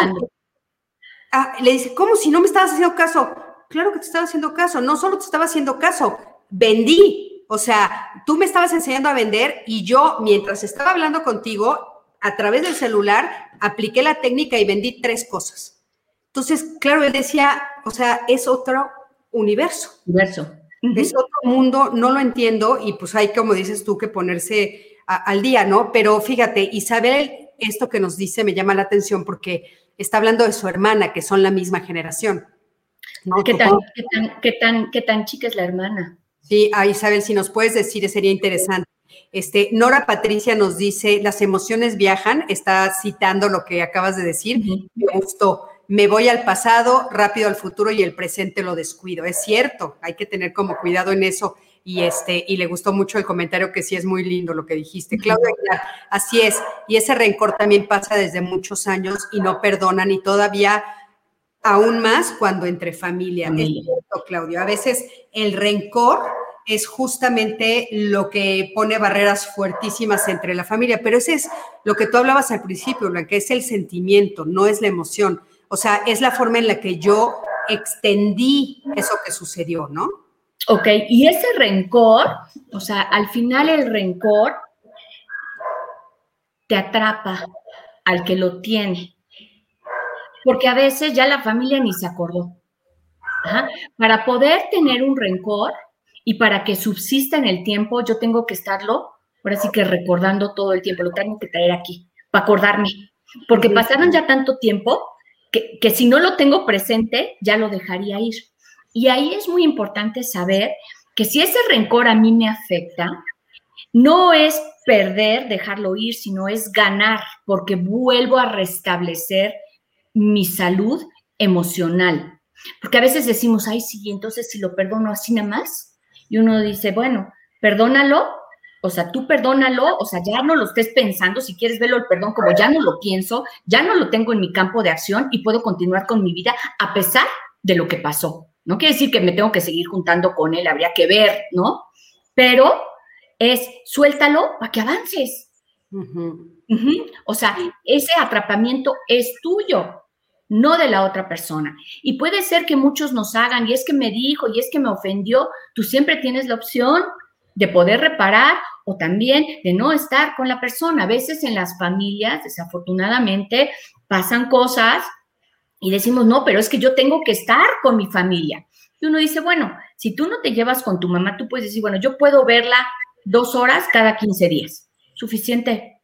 Ah, le dice, ¿cómo si no me estabas haciendo caso? Claro que te estaba haciendo caso, no solo te estaba haciendo caso, vendí. O sea, tú me estabas enseñando a vender y yo, mientras estaba hablando contigo, a través del celular, apliqué la técnica y vendí tres cosas. Entonces, claro, él decía, o sea, es otro universo. Universo. Es otro mundo, no lo entiendo y pues hay, como dices tú, que ponerse al día, ¿no? Pero fíjate, Isabel, esto que nos dice me llama la atención porque está hablando de su hermana, que son la misma generación. ¿Qué, tan, qué, tan, qué, tan, chica es la hermana? Sí, a Isabel, si nos puedes decir, sería interesante. Este, Nora Patricia nos dice, las emociones viajan, está citando lo que acabas de decir, me gustó me voy al pasado, rápido al futuro y el presente lo descuido. Es cierto, hay que tener como cuidado en eso. Y, este, y le gustó mucho el comentario que sí es muy lindo lo que dijiste. Claudia así es. Y ese rencor también pasa desde muchos años y no perdonan y todavía aún más cuando entre familia. Es cierto, Claudio. A veces el rencor es justamente lo que pone barreras fuertísimas entre la familia, pero ese es lo que tú hablabas al principio, Blanca, es el sentimiento, no es la emoción. O sea, es la forma en la que yo extendí eso que sucedió, ¿no? Ok, y ese rencor, o sea, al final el rencor te atrapa al que lo tiene. Porque a veces ya la familia ni se acordó. Para poder tener un rencor y para que subsista en el tiempo, yo tengo que estarlo, ahora sí que recordando todo el tiempo, lo tengo que traer aquí, para acordarme. Porque pasaron ya tanto tiempo que, si no lo tengo presente, ya lo dejaría ir. Y ahí es muy importante saber que si ese rencor a mí me afecta, no es perder, dejarlo ir, sino es ganar, porque vuelvo a restablecer mi salud emocional. Porque a veces decimos, ay, sí, entonces si lo perdono así nada más, y uno dice, bueno, perdónalo, o sea, tú perdónalo, o sea, ya no lo estés pensando, si quieres verlo el perdón como ya no lo pienso, ya no lo tengo en mi campo de acción y puedo continuar con mi vida a pesar de lo que pasó. No quiere decir que me tengo que seguir juntando con él, habría que ver, ¿no? Pero es suéltalo para que avances. O sea, ese atrapamiento es tuyo, no de la otra persona. Y puede ser que muchos nos hagan, y es que me dijo, y es que me ofendió, tú siempre tienes la opción de poder reparar o también de no estar con la persona. A veces en las familias, desafortunadamente, pasan cosas y decimos, no, pero es que yo tengo que estar con mi familia. Y uno dice, bueno, si tú no te llevas con tu mamá, tú puedes decir, bueno, yo puedo verla dos horas cada 15 días. Suficiente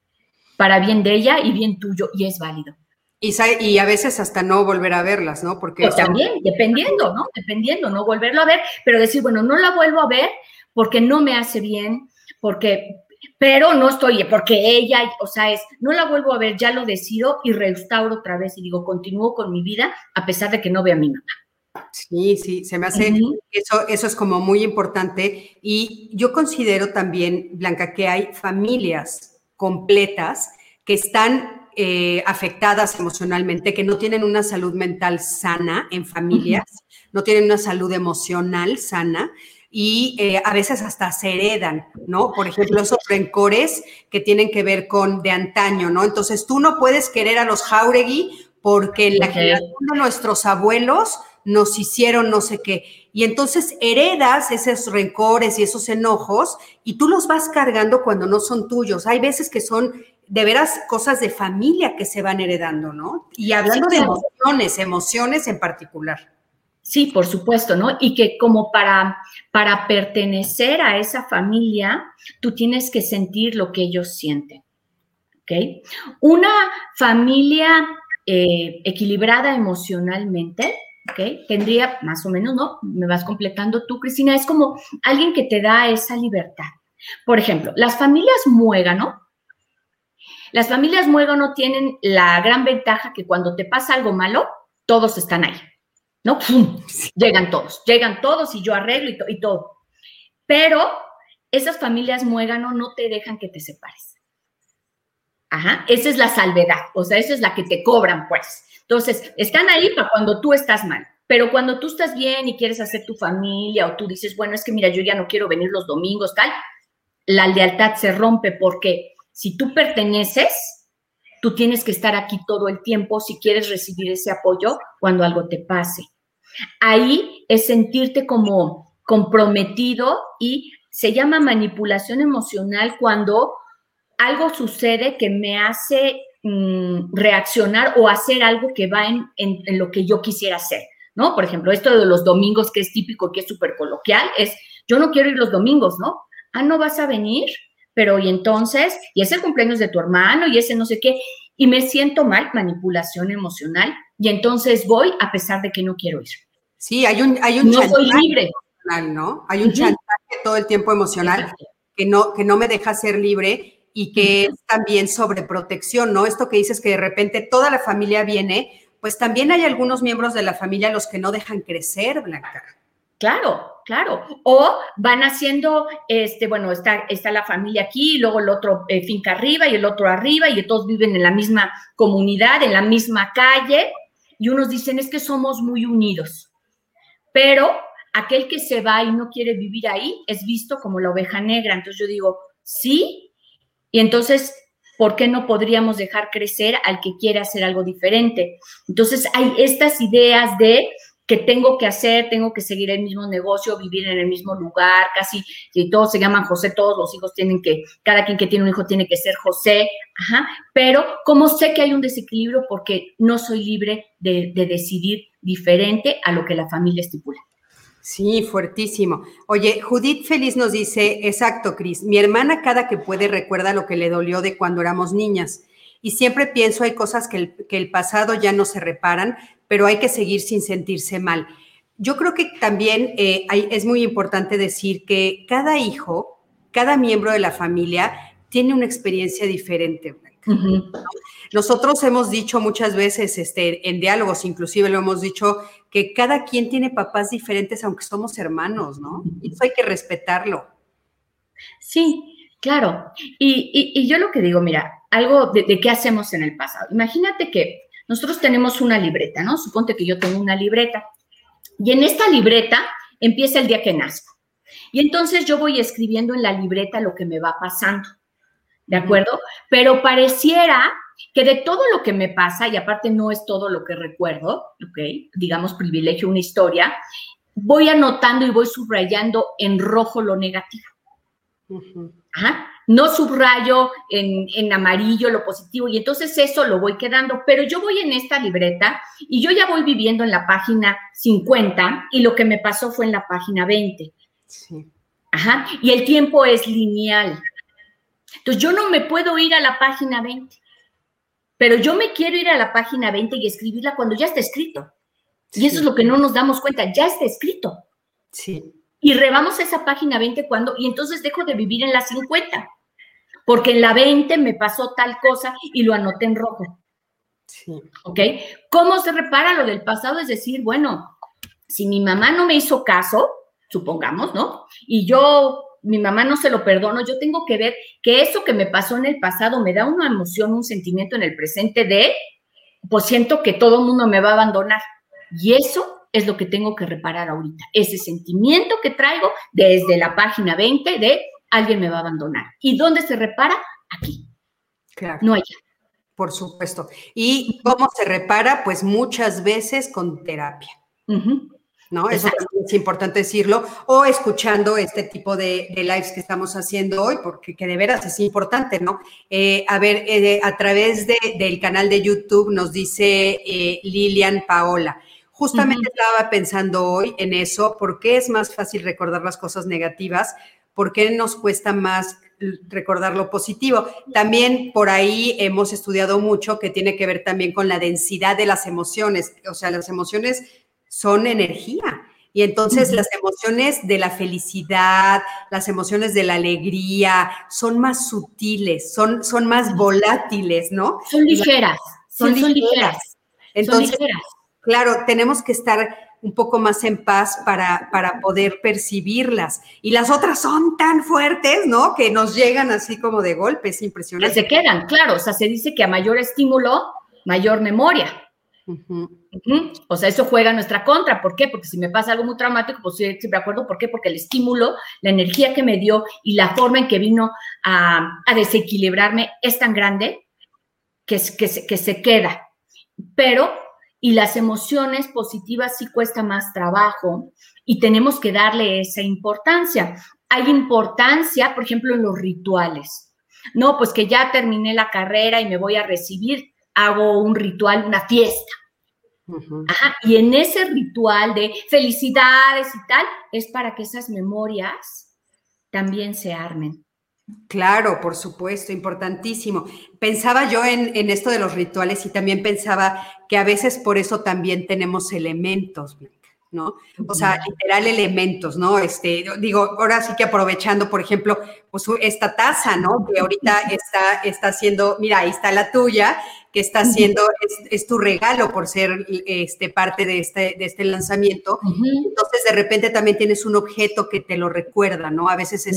para bien de ella y bien tuyo, y es válido. Y, y a veces hasta no volver a verlas, ¿no? Porque pues también, dependiendo, ¿no? Dependiendo, no volverlo a ver, pero decir, bueno, no la vuelvo a ver porque no me hace bien, porque, pero no estoy, porque ella, o sea, es, no la vuelvo a ver, ya lo decido y restauro otra vez y digo, continúo con mi vida a pesar de que no vea a mi mamá. Sí, sí, se me hace, eso, eso es como muy importante. Y yo considero también, Blanca, que hay familias completas que están eh, afectadas emocionalmente, que no tienen una salud mental sana en familias, no tienen una salud emocional sana y eh, a veces hasta se heredan, ¿no? Por ejemplo, esos rencores que tienen que ver con de antaño, ¿no? Entonces tú no puedes querer a los Jauregui porque la generación de nuestros abuelos nos hicieron no sé qué. Y entonces heredas esos rencores y esos enojos y tú los vas cargando cuando no son tuyos. Hay veces que son de veras cosas de familia que se van heredando, ¿no? Y hablando de emociones, emociones en particular. Sí, por supuesto, ¿no? Y que como para, para pertenecer a esa familia, tú tienes que sentir lo que ellos sienten. ¿Ok? Una familia eh, equilibrada emocionalmente, ¿ok? Tendría más o menos, ¿no? Me vas completando tú, Cristina, es como alguien que te da esa libertad. Por ejemplo, las familias muégano, las familias muégano tienen la gran ventaja que cuando te pasa algo malo, todos están ahí, ¿no? Llegan todos, llegan todos y yo arreglo y, y todo. Pero esas familias muégano no te dejan que te separes. Ajá, esa es la salvedad, o sea, esa es la que te cobran, pues. Entonces, están ahí para cuando tú estás mal. Pero cuando tú estás bien y quieres hacer tu familia o tú dices, bueno, es que mira, yo ya no quiero venir los domingos, tal, la lealtad se rompe porque si tú perteneces, tú tienes que estar aquí todo el tiempo si quieres recibir ese apoyo cuando algo te pase. Ahí es sentirte como comprometido y se llama manipulación emocional cuando algo sucede que me hace Mm, reaccionar o hacer algo que va en, lo que yo quisiera hacer, ¿no? Por ejemplo, esto de los domingos, que es típico, que es súper coloquial, es, yo no quiero ir los domingos, ¿no? Ah, no vas a venir, pero y entonces, y es el cumpleaños de tu hermano, y ese no sé qué, y me siento mal, manipulación emocional, y entonces voy a pesar de que no quiero ir. Sí, hay un, hay un no soy libre. ¿no? Hay un chantaje todo el tiempo emocional que no, que no me deja ser libre y que es también sobre protección, ¿no? Esto que dices que de repente toda la familia viene, pues también hay algunos miembros de la familia los que no dejan crecer, Blanca. Claro, claro. O van haciendo, este, bueno, está, está la familia aquí, y luego el otro eh, finca arriba y el otro arriba, y todos viven en la misma comunidad, en la misma calle, y unos dicen es que somos muy unidos. Pero aquel que se va y no quiere vivir ahí es visto como la oveja negra. Entonces yo digo, sí, y entonces, ¿por qué no podríamos dejar crecer al que quiere hacer algo diferente? Entonces, hay estas ideas de que tengo que hacer, tengo que seguir el mismo negocio, vivir en el mismo lugar, casi, si todos se llaman José, todos los hijos tienen que, cada quien que tiene un hijo tiene que ser José, ajá, pero como sé que hay un desequilibrio porque no soy libre de, de decidir diferente a lo que la familia estipula. Sí, fuertísimo. Oye, Judith Feliz nos dice, exacto, Cris, mi hermana cada que puede recuerda lo que le dolió de cuando éramos niñas. Y siempre pienso, hay cosas que el pasado ya no se reparan, pero hay que seguir sin sentirse mal. Yo creo que también eh, es muy importante decir que cada hijo, cada miembro de la familia tiene una experiencia diferente. Nosotros hemos dicho muchas veces este, en diálogos, inclusive lo hemos dicho, que cada quien tiene papás diferentes, aunque somos hermanos, ¿no? Y eso hay que respetarlo. Sí, claro. Y, yo lo que digo, mira, algo de, de, qué hacemos en el pasado. Imagínate que nosotros tenemos una libreta, ¿no? Suponte que yo tengo una libreta. Y en esta libreta empieza el día que nazco. Y entonces yo voy escribiendo en la libreta lo que me va pasando. ¿de acuerdo? Pero pareciera que de todo lo que me pasa, y aparte no es todo lo que recuerdo, ¿ok? Digamos, privilegio una historia, voy anotando y voy subrayando en rojo lo negativo. No subrayo en, en, amarillo lo positivo y entonces eso lo voy quedando, pero yo voy en esta libreta y yo ya voy viviendo en la página 50 y lo que me pasó fue en la página 20. Sí. Ajá, y el tiempo es lineal. Entonces yo no me puedo ir a la página 20, pero yo me quiero ir a la página 20 y escribirla cuando ya está escrito. Y eso es lo que no nos damos cuenta, ya está escrito. Sí. Y rebamos esa página 20 cuando, y entonces dejo de vivir en la 50, porque en la 20 me pasó tal cosa y lo anoté en rojo. Sí. ¿Ok? ¿Cómo se repara lo del pasado? Es decir, bueno, si mi mamá no me hizo caso, supongamos, ¿no? Y yo, mi mamá no se lo perdono, yo tengo que ver que eso que me pasó en el pasado me da una emoción, un sentimiento en el presente de, pues siento que todo el mundo me va a abandonar. Y eso es lo que tengo que reparar ahorita, ese sentimiento que traigo desde la página 20 de alguien me va a abandonar. ¿Y dónde se repara? Aquí. Claro. No allá. Por supuesto. ¿Y cómo se repara? Pues muchas veces con terapia. ¿no? Eso es importante decirlo, o escuchando este tipo de, lives que estamos haciendo hoy, porque que de veras es importante, ¿no? Eh, a ver, eh, a través del canal de YouTube nos dice eh, Lilian Paola. Justamente estaba pensando hoy en eso, ¿por qué es más fácil recordar las cosas negativas? ¿Por qué nos cuesta más recordar lo positivo? También por ahí hemos estudiado mucho que tiene que ver también con la densidad de las emociones, o sea, las emociones son energía. Y entonces las emociones de la felicidad, las emociones de la alegría, son más sutiles, son, son más volátiles, ¿no? Son ligeras, son, ligeras. Entonces, claro, tenemos que estar un poco más en paz para, para poder percibirlas. Y las otras son tan fuertes, ¿no? Que nos llegan así como de golpes, impresionante. se quedan, claro. O sea, se dice que a mayor estímulo, mayor memoria. O sea, eso juega en nuestra contra. ¿Por qué? Porque si me pasa algo muy traumático, pues me acuerdo. ¿Por qué? Porque el estímulo, la energía que me dio y la forma en que vino a, desequilibrarme es tan grande que, que, que se queda. Pero, y las emociones positivas sí cuesta más trabajo y tenemos que darle esa importancia. Hay importancia, por ejemplo, en los rituales. No, pues que ya terminé la carrera y me voy a recibir hago un ritual, una fiesta. Ajá, y en ese ritual de felicidades y tal, es para que esas memorias también se armen. Claro, por supuesto, importantísimo. Pensaba yo en, en, esto de los rituales y también pensaba que a veces por eso también tenemos elementos. ¿no? O sea, literal elementos, ¿no? Este, digo, ahora sí que aprovechando, por ejemplo, pues esta taza, ¿no? Que ahorita está, está haciendo, mira, ahí está la tuya, que está haciendo, es, tu regalo por ser este, parte de este, de este lanzamiento. Entonces, de repente también tienes un objeto que te lo recuerda, ¿no? A veces es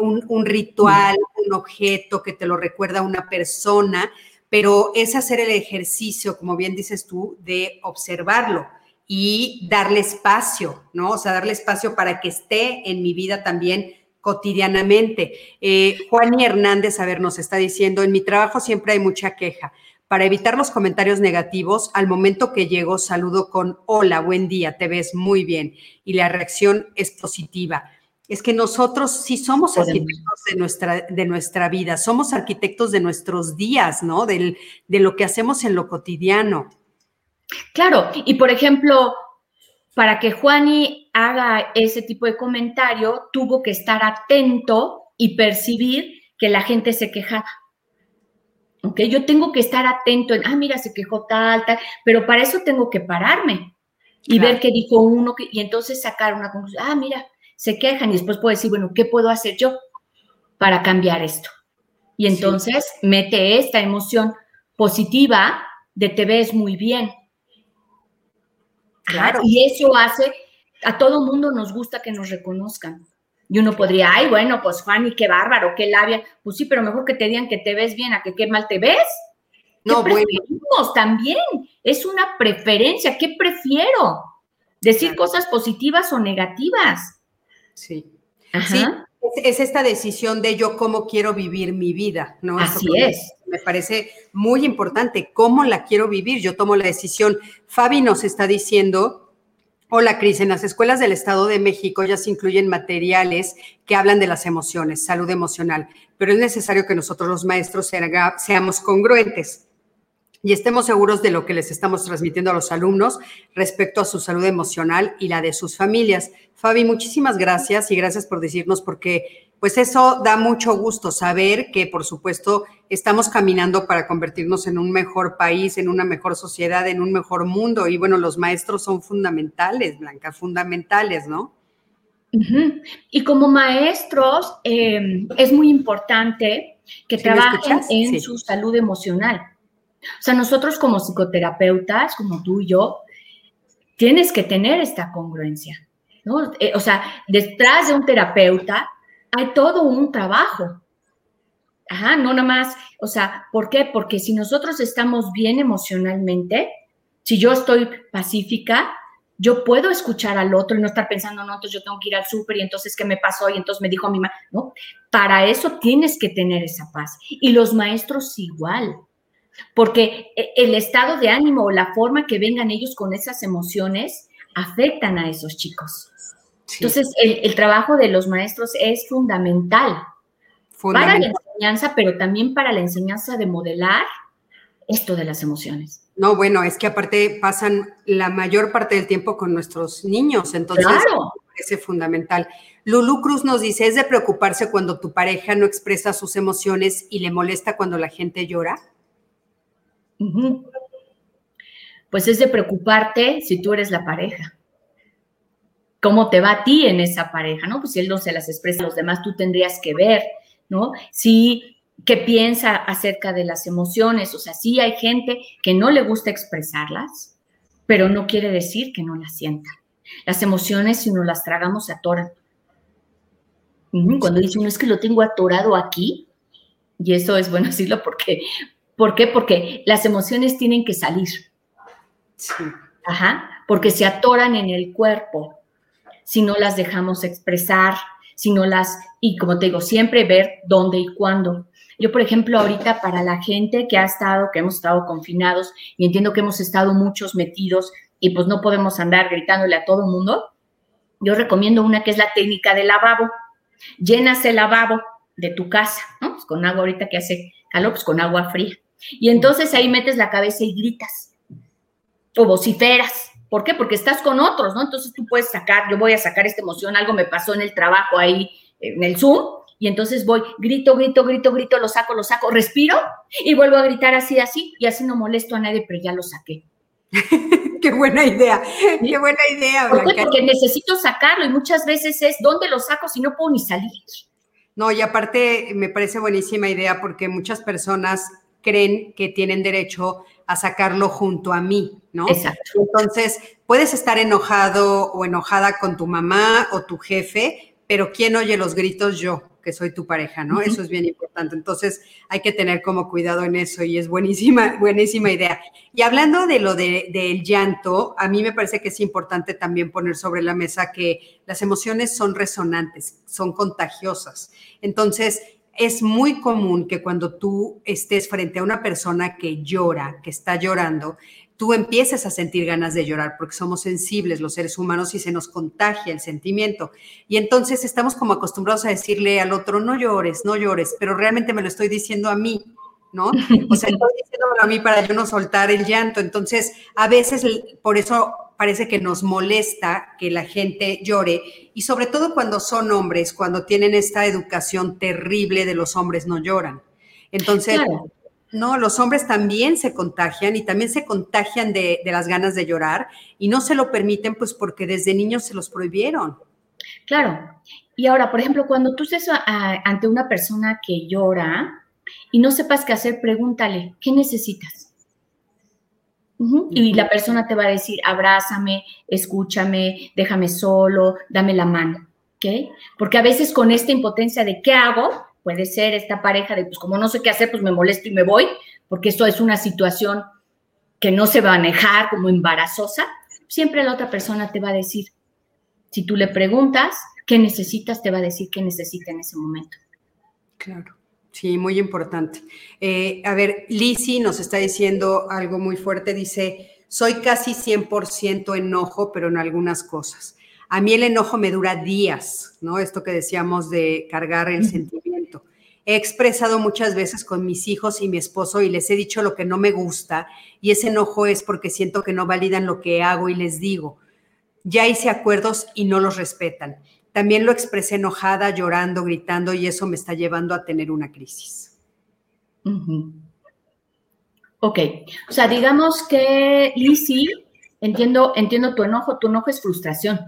un, ritual, un objeto que te lo recuerda una persona, pero es hacer el ejercicio, como bien dices tú, de observarlo y darle espacio, ¿no? O sea, darle espacio para que esté en mi vida también cotidianamente. Eh, Juan y Hernández, a ver, nos está diciendo, en mi trabajo siempre hay mucha queja. Para evitar los comentarios negativos, al momento que llego, saludo con hola, buen día, te ves muy bien. Y la reacción es positiva. Es que nosotros sí somos arquitectos de nuestra, de nuestra vida, somos arquitectos de nuestros días, ¿no? Del, de lo que hacemos en lo cotidiano. Claro, y por ejemplo, para que Juani haga ese tipo de comentario, tuvo que estar atento y percibir que la gente se quejaba. ¿Ok? Yo tengo que estar atento en, ah, mira, se quejó tal, tal, pero para eso tengo que pararme y ver qué dijo uno y entonces sacar una conclusión. Ah, mira, se quejan y después puedo decir, bueno, ¿qué puedo hacer yo para cambiar esto? Y entonces mete esta emoción positiva de te ves muy bien, Claro. Y eso hace, a todo mundo nos gusta que nos reconozcan. Y uno podría, ay, bueno, pues Fanny, qué bárbaro, qué labia. Pues sí, pero mejor que te digan que te ves bien a que qué mal te ves. No, bueno. También es una preferencia. ¿Qué prefiero? ¿Decir cosas positivas o negativas? Sí. Sí, es, esta decisión de yo cómo quiero vivir mi vida, ¿no? Así es. Me parece muy importante, cómo la quiero vivir. Yo tomo la decisión. Fabi nos está diciendo, Hola, Cris. En las escuelas del Estado de México ya se incluyen materiales que hablan de las emociones, salud emocional, pero es necesario que nosotros los maestros seamos congruentes y estemos seguros de lo que les estamos transmitiendo a los alumnos respecto a su salud emocional y la de sus familias. Fabi, muchísimas gracias y gracias por decirnos porque pues eso da mucho gusto saber que, por supuesto, estamos caminando para convertirnos en un mejor país, en una mejor sociedad, en un mejor mundo. Y bueno, los maestros son fundamentales, Blanca, fundamentales, ¿no? Y como maestros, em, es muy importante que trabajen en su salud emocional. O sea, nosotros como psicoterapeutas, como tú y yo, tienes que tener esta congruencia. ¿no? Eh, o sea, detrás de un terapeuta hay todo un trabajo. Ajá, no nada más, o sea, ¿por qué? Porque si nosotros estamos bien emocionalmente, si yo estoy pacífica, yo puedo escuchar al otro y no estar pensando, no, entonces yo tengo que ir al súper y entonces qué me pasó y entonces me dijo mi mamá, ¿no? Para eso tienes que tener esa paz. Y los maestros igual, porque e, el estado de ánimo o la forma que vengan ellos con esas emociones afectan a esos chicos. Entonces, el, trabajo de los maestros es fundamental, para la enseñanza, pero también para la enseñanza de modelar esto de las emociones. No, bueno, es que aparte pasan la mayor parte del tiempo con nuestros niños, entonces claro. parece fundamental. Lulu Cruz nos dice, ¿es de preocuparse cuando tu pareja no expresa sus emociones y le molesta cuando la gente llora? Pues es de preocuparte si tú eres la pareja cómo te va a ti en esa pareja, ¿no? Pues si él no se las expresa a los demás, tú tendrías que ver, ¿no? Si qué piensa acerca de las emociones, o sea, sí hay gente que no le gusta expresarlas, pero no quiere decir que no las sienta. Las emociones, si no las tragamos, se atoran. Cuando dice uno es que lo tengo atorado aquí, y eso es bueno decirlo porque, ¿por qué? Porque las emociones tienen que salir. Sí. Ajá, porque se atoran en el cuerpo si no las dejamos expresar, si no las, y como te digo, siempre ver dónde y cuándo. Yo, por ejemplo, ahorita para la gente que ha estado, que hemos estado confinados, y entiendo que hemos estado muchos metidos y pues no podemos andar gritándole a todo el mundo, yo recomiendo una que es la técnica del lavabo. Llenas el lavabo de tu casa, ¿no? Pues con agua ahorita que hace calor, pues con agua fría. Y entonces ahí metes la cabeza y gritas o vociferas ¿Por qué? Porque estás con otros, ¿no? Entonces tú puedes sacar, yo voy a sacar esta emoción, algo me pasó en el trabajo ahí, en el Zoom, y entonces voy, grito, grito, grito, grito, lo saco, lo saco, respiro y vuelvo a gritar así, así, y así no molesto a nadie, pero ya lo saqué. qué buena idea, qué buena idea. ¿Por qué? Porque necesito sacarlo y muchas veces es, ¿dónde lo saco si no puedo ni salir? No, y aparte me parece buenísima idea porque muchas personas creen que tienen derecho a sacarlo junto a mí, ¿no? Exacto. Entonces, puedes estar enojado o enojada con tu mamá o tu jefe, pero ¿quién oye los gritos? Yo, que soy tu pareja, ¿no? Eso es bien importante. Entonces, hay que tener como cuidado en eso y es buenísima, buenísima idea. Y hablando de lo del llanto, a mí me parece que es importante también poner sobre la mesa que las emociones son resonantes, son contagiosas. Entonces, es muy común que cuando tú estés frente a una persona que llora, que está llorando, tú empieces a sentir ganas de llorar porque somos sensibles los seres humanos y se nos contagia el sentimiento. Y entonces estamos como acostumbrados a decirle al otro, no llores, no llores, pero realmente me lo estoy diciendo a mí, ¿no? O sea, estoy diciéndolo a mí para yo no soltar el llanto. Entonces, a veces por eso parece que nos molesta que la gente llore y sobre todo cuando son hombres, cuando tienen esta educación terrible de los hombres no lloran. Entonces, no, los hombres también se contagian y también se contagian de, las ganas de llorar y no se lo permiten pues porque desde niños se los prohibieron. Claro. Y ahora, por ejemplo, cuando tú estés ante una persona que llora y no sepas qué hacer, pregúntale, ¿qué necesitas? Y la persona te va a decir, abrázame, escúchame, déjame solo, dame la mano, ¿ok? Porque a veces con esta impotencia de qué hago, puede ser esta pareja de, pues como no sé qué hacer, pues me molesto y me voy, porque esto es una situación que no se va a manejar como embarazosa, siempre la otra persona te va a decir, si tú le preguntas qué necesitas, te va a decir qué necesita en ese momento. Claro. Sí, muy importante. Eh, a ver, Lisi nos está diciendo algo muy fuerte. Dice, Soy casi 100% enojo, pero en algunas cosas. A mí el enojo me dura días, ¿no? Esto que decíamos de cargar el sentimiento. He expresado muchas veces con mis hijos y mi esposo y les he dicho lo que no me gusta y ese enojo es porque siento que no validan lo que hago y les digo. Ya hice acuerdos y no los respetan. También lo expresé enojada, llorando, gritando y eso me está llevando a tener una crisis. Ok, o sea, digamos que Lizzie, entiendo, entiendo tu enojo, tu enojo es frustración.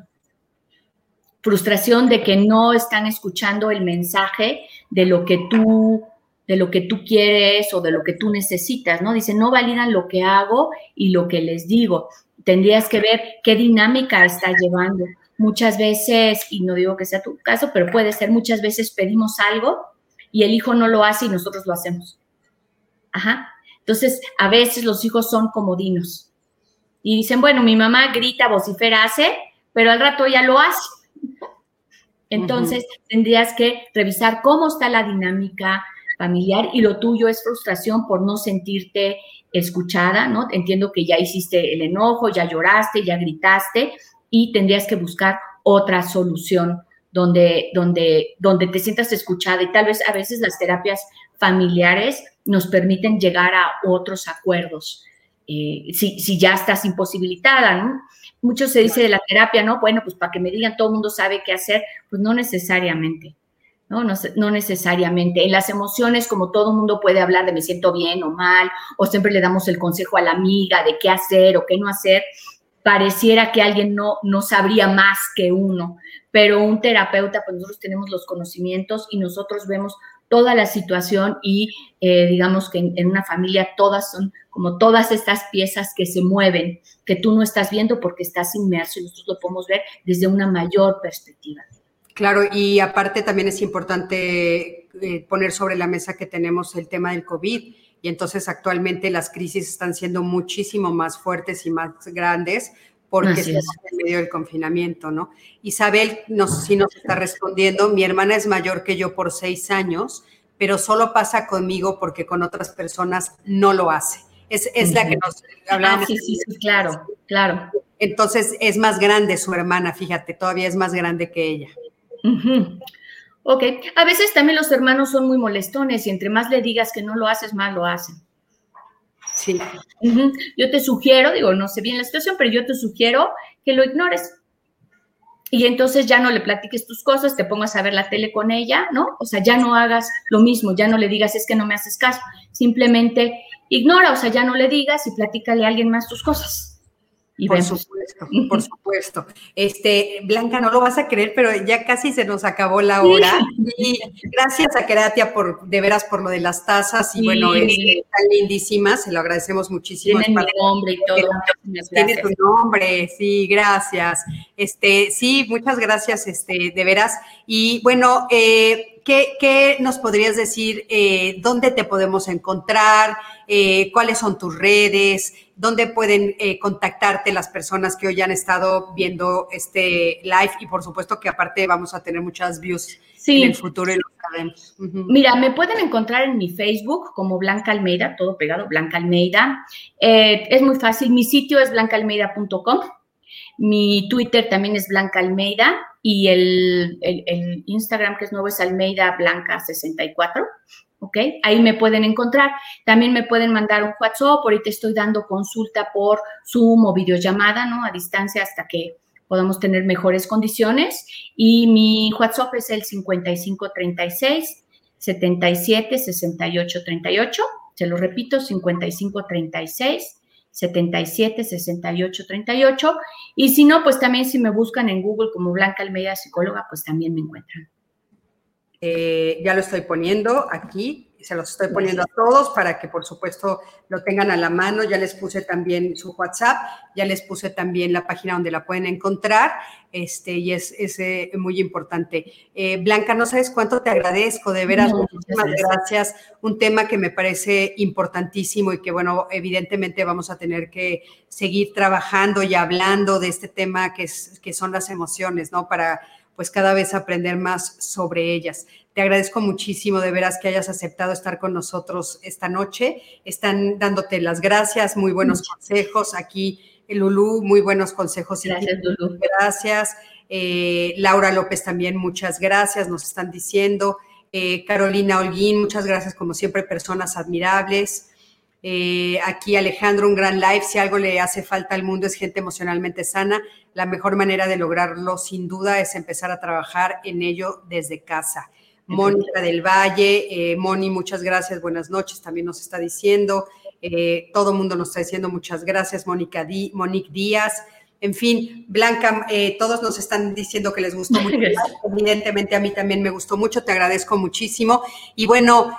Frustración de que no están escuchando el mensaje de lo que tú, de lo que tú quieres o de lo que tú necesitas, ¿no? Dice, no validan lo que hago y lo que les digo. Tendrías que ver qué dinámica está llevando. Muchas veces, y no digo que sea tu caso, pero puede ser, muchas veces pedimos algo y el hijo no lo hace y nosotros lo hacemos. Ajá. Entonces, a veces los hijos son comodinos y dicen, bueno, mi mamá grita, vocifera, hace, pero al rato ya lo hace. Entonces, tendrías que revisar cómo está la dinámica familiar y lo tuyo es frustración por no sentirte escuchada, ¿no? Entiendo que ya hiciste el enojo, ya lloraste, ya gritaste y tendrías que buscar otra solución donde, donde, donde te sientas escuchada y tal vez a veces las terapias familiares nos permiten llegar a otros acuerdos. Eh, si, si, ya estás imposibilitada, ¿no? Mucho se dice de la terapia, ¿no? Bueno, pues para que me digan todo el mundo sabe qué hacer, pues no necesariamente, ¿no? No, no necesariamente. En las emociones, como todo el mundo puede hablar de me siento bien o mal, o siempre le damos el consejo a la amiga de qué hacer o qué no hacer, pareciera que alguien no, no sabría más que uno, pero un terapeuta, pues nosotros tenemos los conocimientos y nosotros vemos toda la situación y eh, digamos que en, una familia todas son como todas estas piezas que se mueven, que tú no estás viendo porque estás inmerso y nosotros lo podemos ver desde una mayor perspectiva. Claro, y aparte también es importante eh, poner sobre la mesa que tenemos el tema del COVID y entonces actualmente las crisis están siendo muchísimo más fuertes y más grandes porque estamos en medio del confinamiento, ¿no? Isabel nos, sí nos está respondiendo, mi hermana es mayor que yo por seis años, pero solo pasa conmigo porque con otras personas no lo hace. Es, es la que nos hablamos. Ah, sí, sí, sí, claro, claro. Entonces es más grande su hermana, fíjate, todavía es más grande que ella. Ok, a veces también los hermanos son muy molestones y entre más le digas que no lo haces, más lo hacen. Sí. Yo te sugiero, digo, no sé bien la situación, pero yo te sugiero que lo ignores. Y entonces ya no le platiques tus cosas, te pongas a ver la tele con ella, ¿no? O sea, ya no hagas lo mismo, ya no le digas es que no me haces caso, simplemente ignora, o sea, ya no le digas y platícale a alguien más tus cosas por supuesto, por supuesto. Este, Blanca, no lo vas a creer, pero ya casi se nos acabó la hora. Y gracias a Keratia por, de veras, por lo de las tazas y bueno, es, están lindísimas, se lo agradecemos muchísimo. Tiene mi nombre y todo. Tiene tu nombre, sí, gracias. Este, sí, muchas gracias, este, de veras. Y bueno, eh, ¿qué, nos podrías decir? Eh, ¿Dónde te podemos encontrar? Eh, ¿Cuáles son tus redes? ¿Dónde pueden contactarte las personas que hoy han estado viendo este live? Y por supuesto que aparte vamos a tener muchas views en el futuro y lo sabemos. Mira, me pueden encontrar en mi Facebook como Blanca Almeida, todo pegado, Blanca Almeida. es muy fácil, mi sitio es blancaalmeida.com mi Twitter también es Blanca Almeida y el, Instagram que es nuevo es Almeida Blanca 64. ¿ok? Ahí me pueden encontrar. También me pueden mandar un WhatsApp. Ahorita estoy dando consulta por Zoom o videollamada, ¿no? A distancia hasta que podamos tener mejores condiciones. Y mi WhatsApp es el 5536 77 68 38. Se lo repito, 5536 77 68 38. Y si no, pues también si me buscan en Google como Blanca Almeida Psicóloga, pues también me encuentran. Eh, ya lo estoy poniendo aquí se los estoy poniendo a todos para que por supuesto lo tengan a la mano. Ya les puse también su WhatsApp, ya les puse también la página donde la pueden encontrar, este, y es, eh, muy importante. Eh, Blanca, no sabes cuánto te agradezco, de veras, muchísimas gracias. Un tema que me parece importantísimo y que, bueno, evidentemente vamos a tener que seguir trabajando y hablando de este tema que, es, que son las emociones, ¿no? Para pues cada vez aprender más sobre ellas. Te agradezco muchísimo de veras que hayas aceptado estar con nosotros esta noche. Están dándote las gracias, muy buenos consejos. Aquí, Lulú, muy buenos consejos. Gracias, Lulú. Gracias. Eh, Laura López también, muchas gracias, nos están diciendo. Eh, Carolina Holguín, muchas gracias, como siempre, personas admirables. Eh, aquí Alejandro, un gran live. Si algo le hace falta al mundo es gente emocionalmente sana. La mejor manera de lograrlo, sin duda, es empezar a trabajar en ello desde casa. Mónica del Valle, eh, Moni, muchas gracias, buenas noches, también nos está diciendo. Eh, todo el mundo nos está diciendo muchas gracias, Mónica Monique Díaz. En fin, Blanca, eh, todos nos están diciendo que les gustó mucho. Evidentemente a mí también me gustó mucho, te agradezco muchísimo. Y bueno,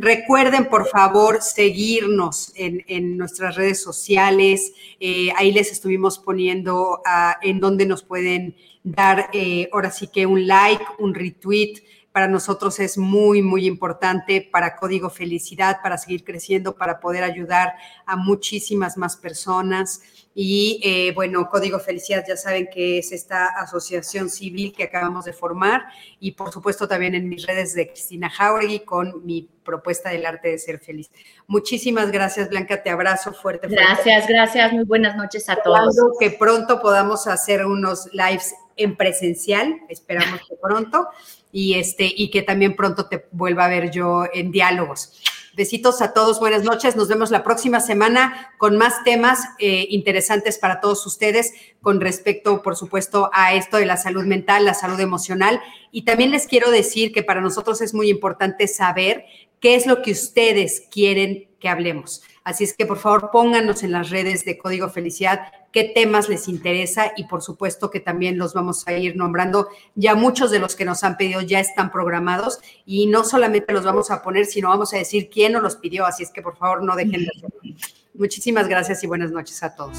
recuerden por favor seguirnos en, nuestras redes sociales. Eh, ahí les estuvimos poniendo en donde nos pueden dar eh, ahora sí que un like, un retweet para nosotros es muy, muy importante para Código Felicidad, para seguir creciendo, para poder ayudar a muchísimas más personas. Y eh, bueno, Código Felicidad ya saben que es esta asociación civil que acabamos de formar y por supuesto también en mis redes de Cristina Jauregui con mi propuesta del arte de ser feliz. Muchísimas gracias, Blanca, te abrazo fuerte. Gracias, gracias, muy buenas noches a todos. Que pronto podamos hacer unos lives en presencial, esperamos que pronto y, este, y que también pronto te vuelva a ver yo en diálogos. Besitos a todos, buenas noches. Nos vemos la próxima semana con más temas eh, interesantes para todos ustedes con respecto, por supuesto, a esto de la salud mental, la salud emocional. Y también les quiero decir que para nosotros es muy importante saber qué es lo que ustedes quieren que hablemos. Así es que por favor pónganos en las redes de Código Felicidad qué temas les interesa y por supuesto que también los vamos a ir nombrando. Ya muchos de los que nos han pedido ya están programados y no solamente los vamos a poner, sino vamos a decir quién nos los pidió. Así es que por favor no dejen de hacerlo. Muchísimas gracias y buenas noches a todos.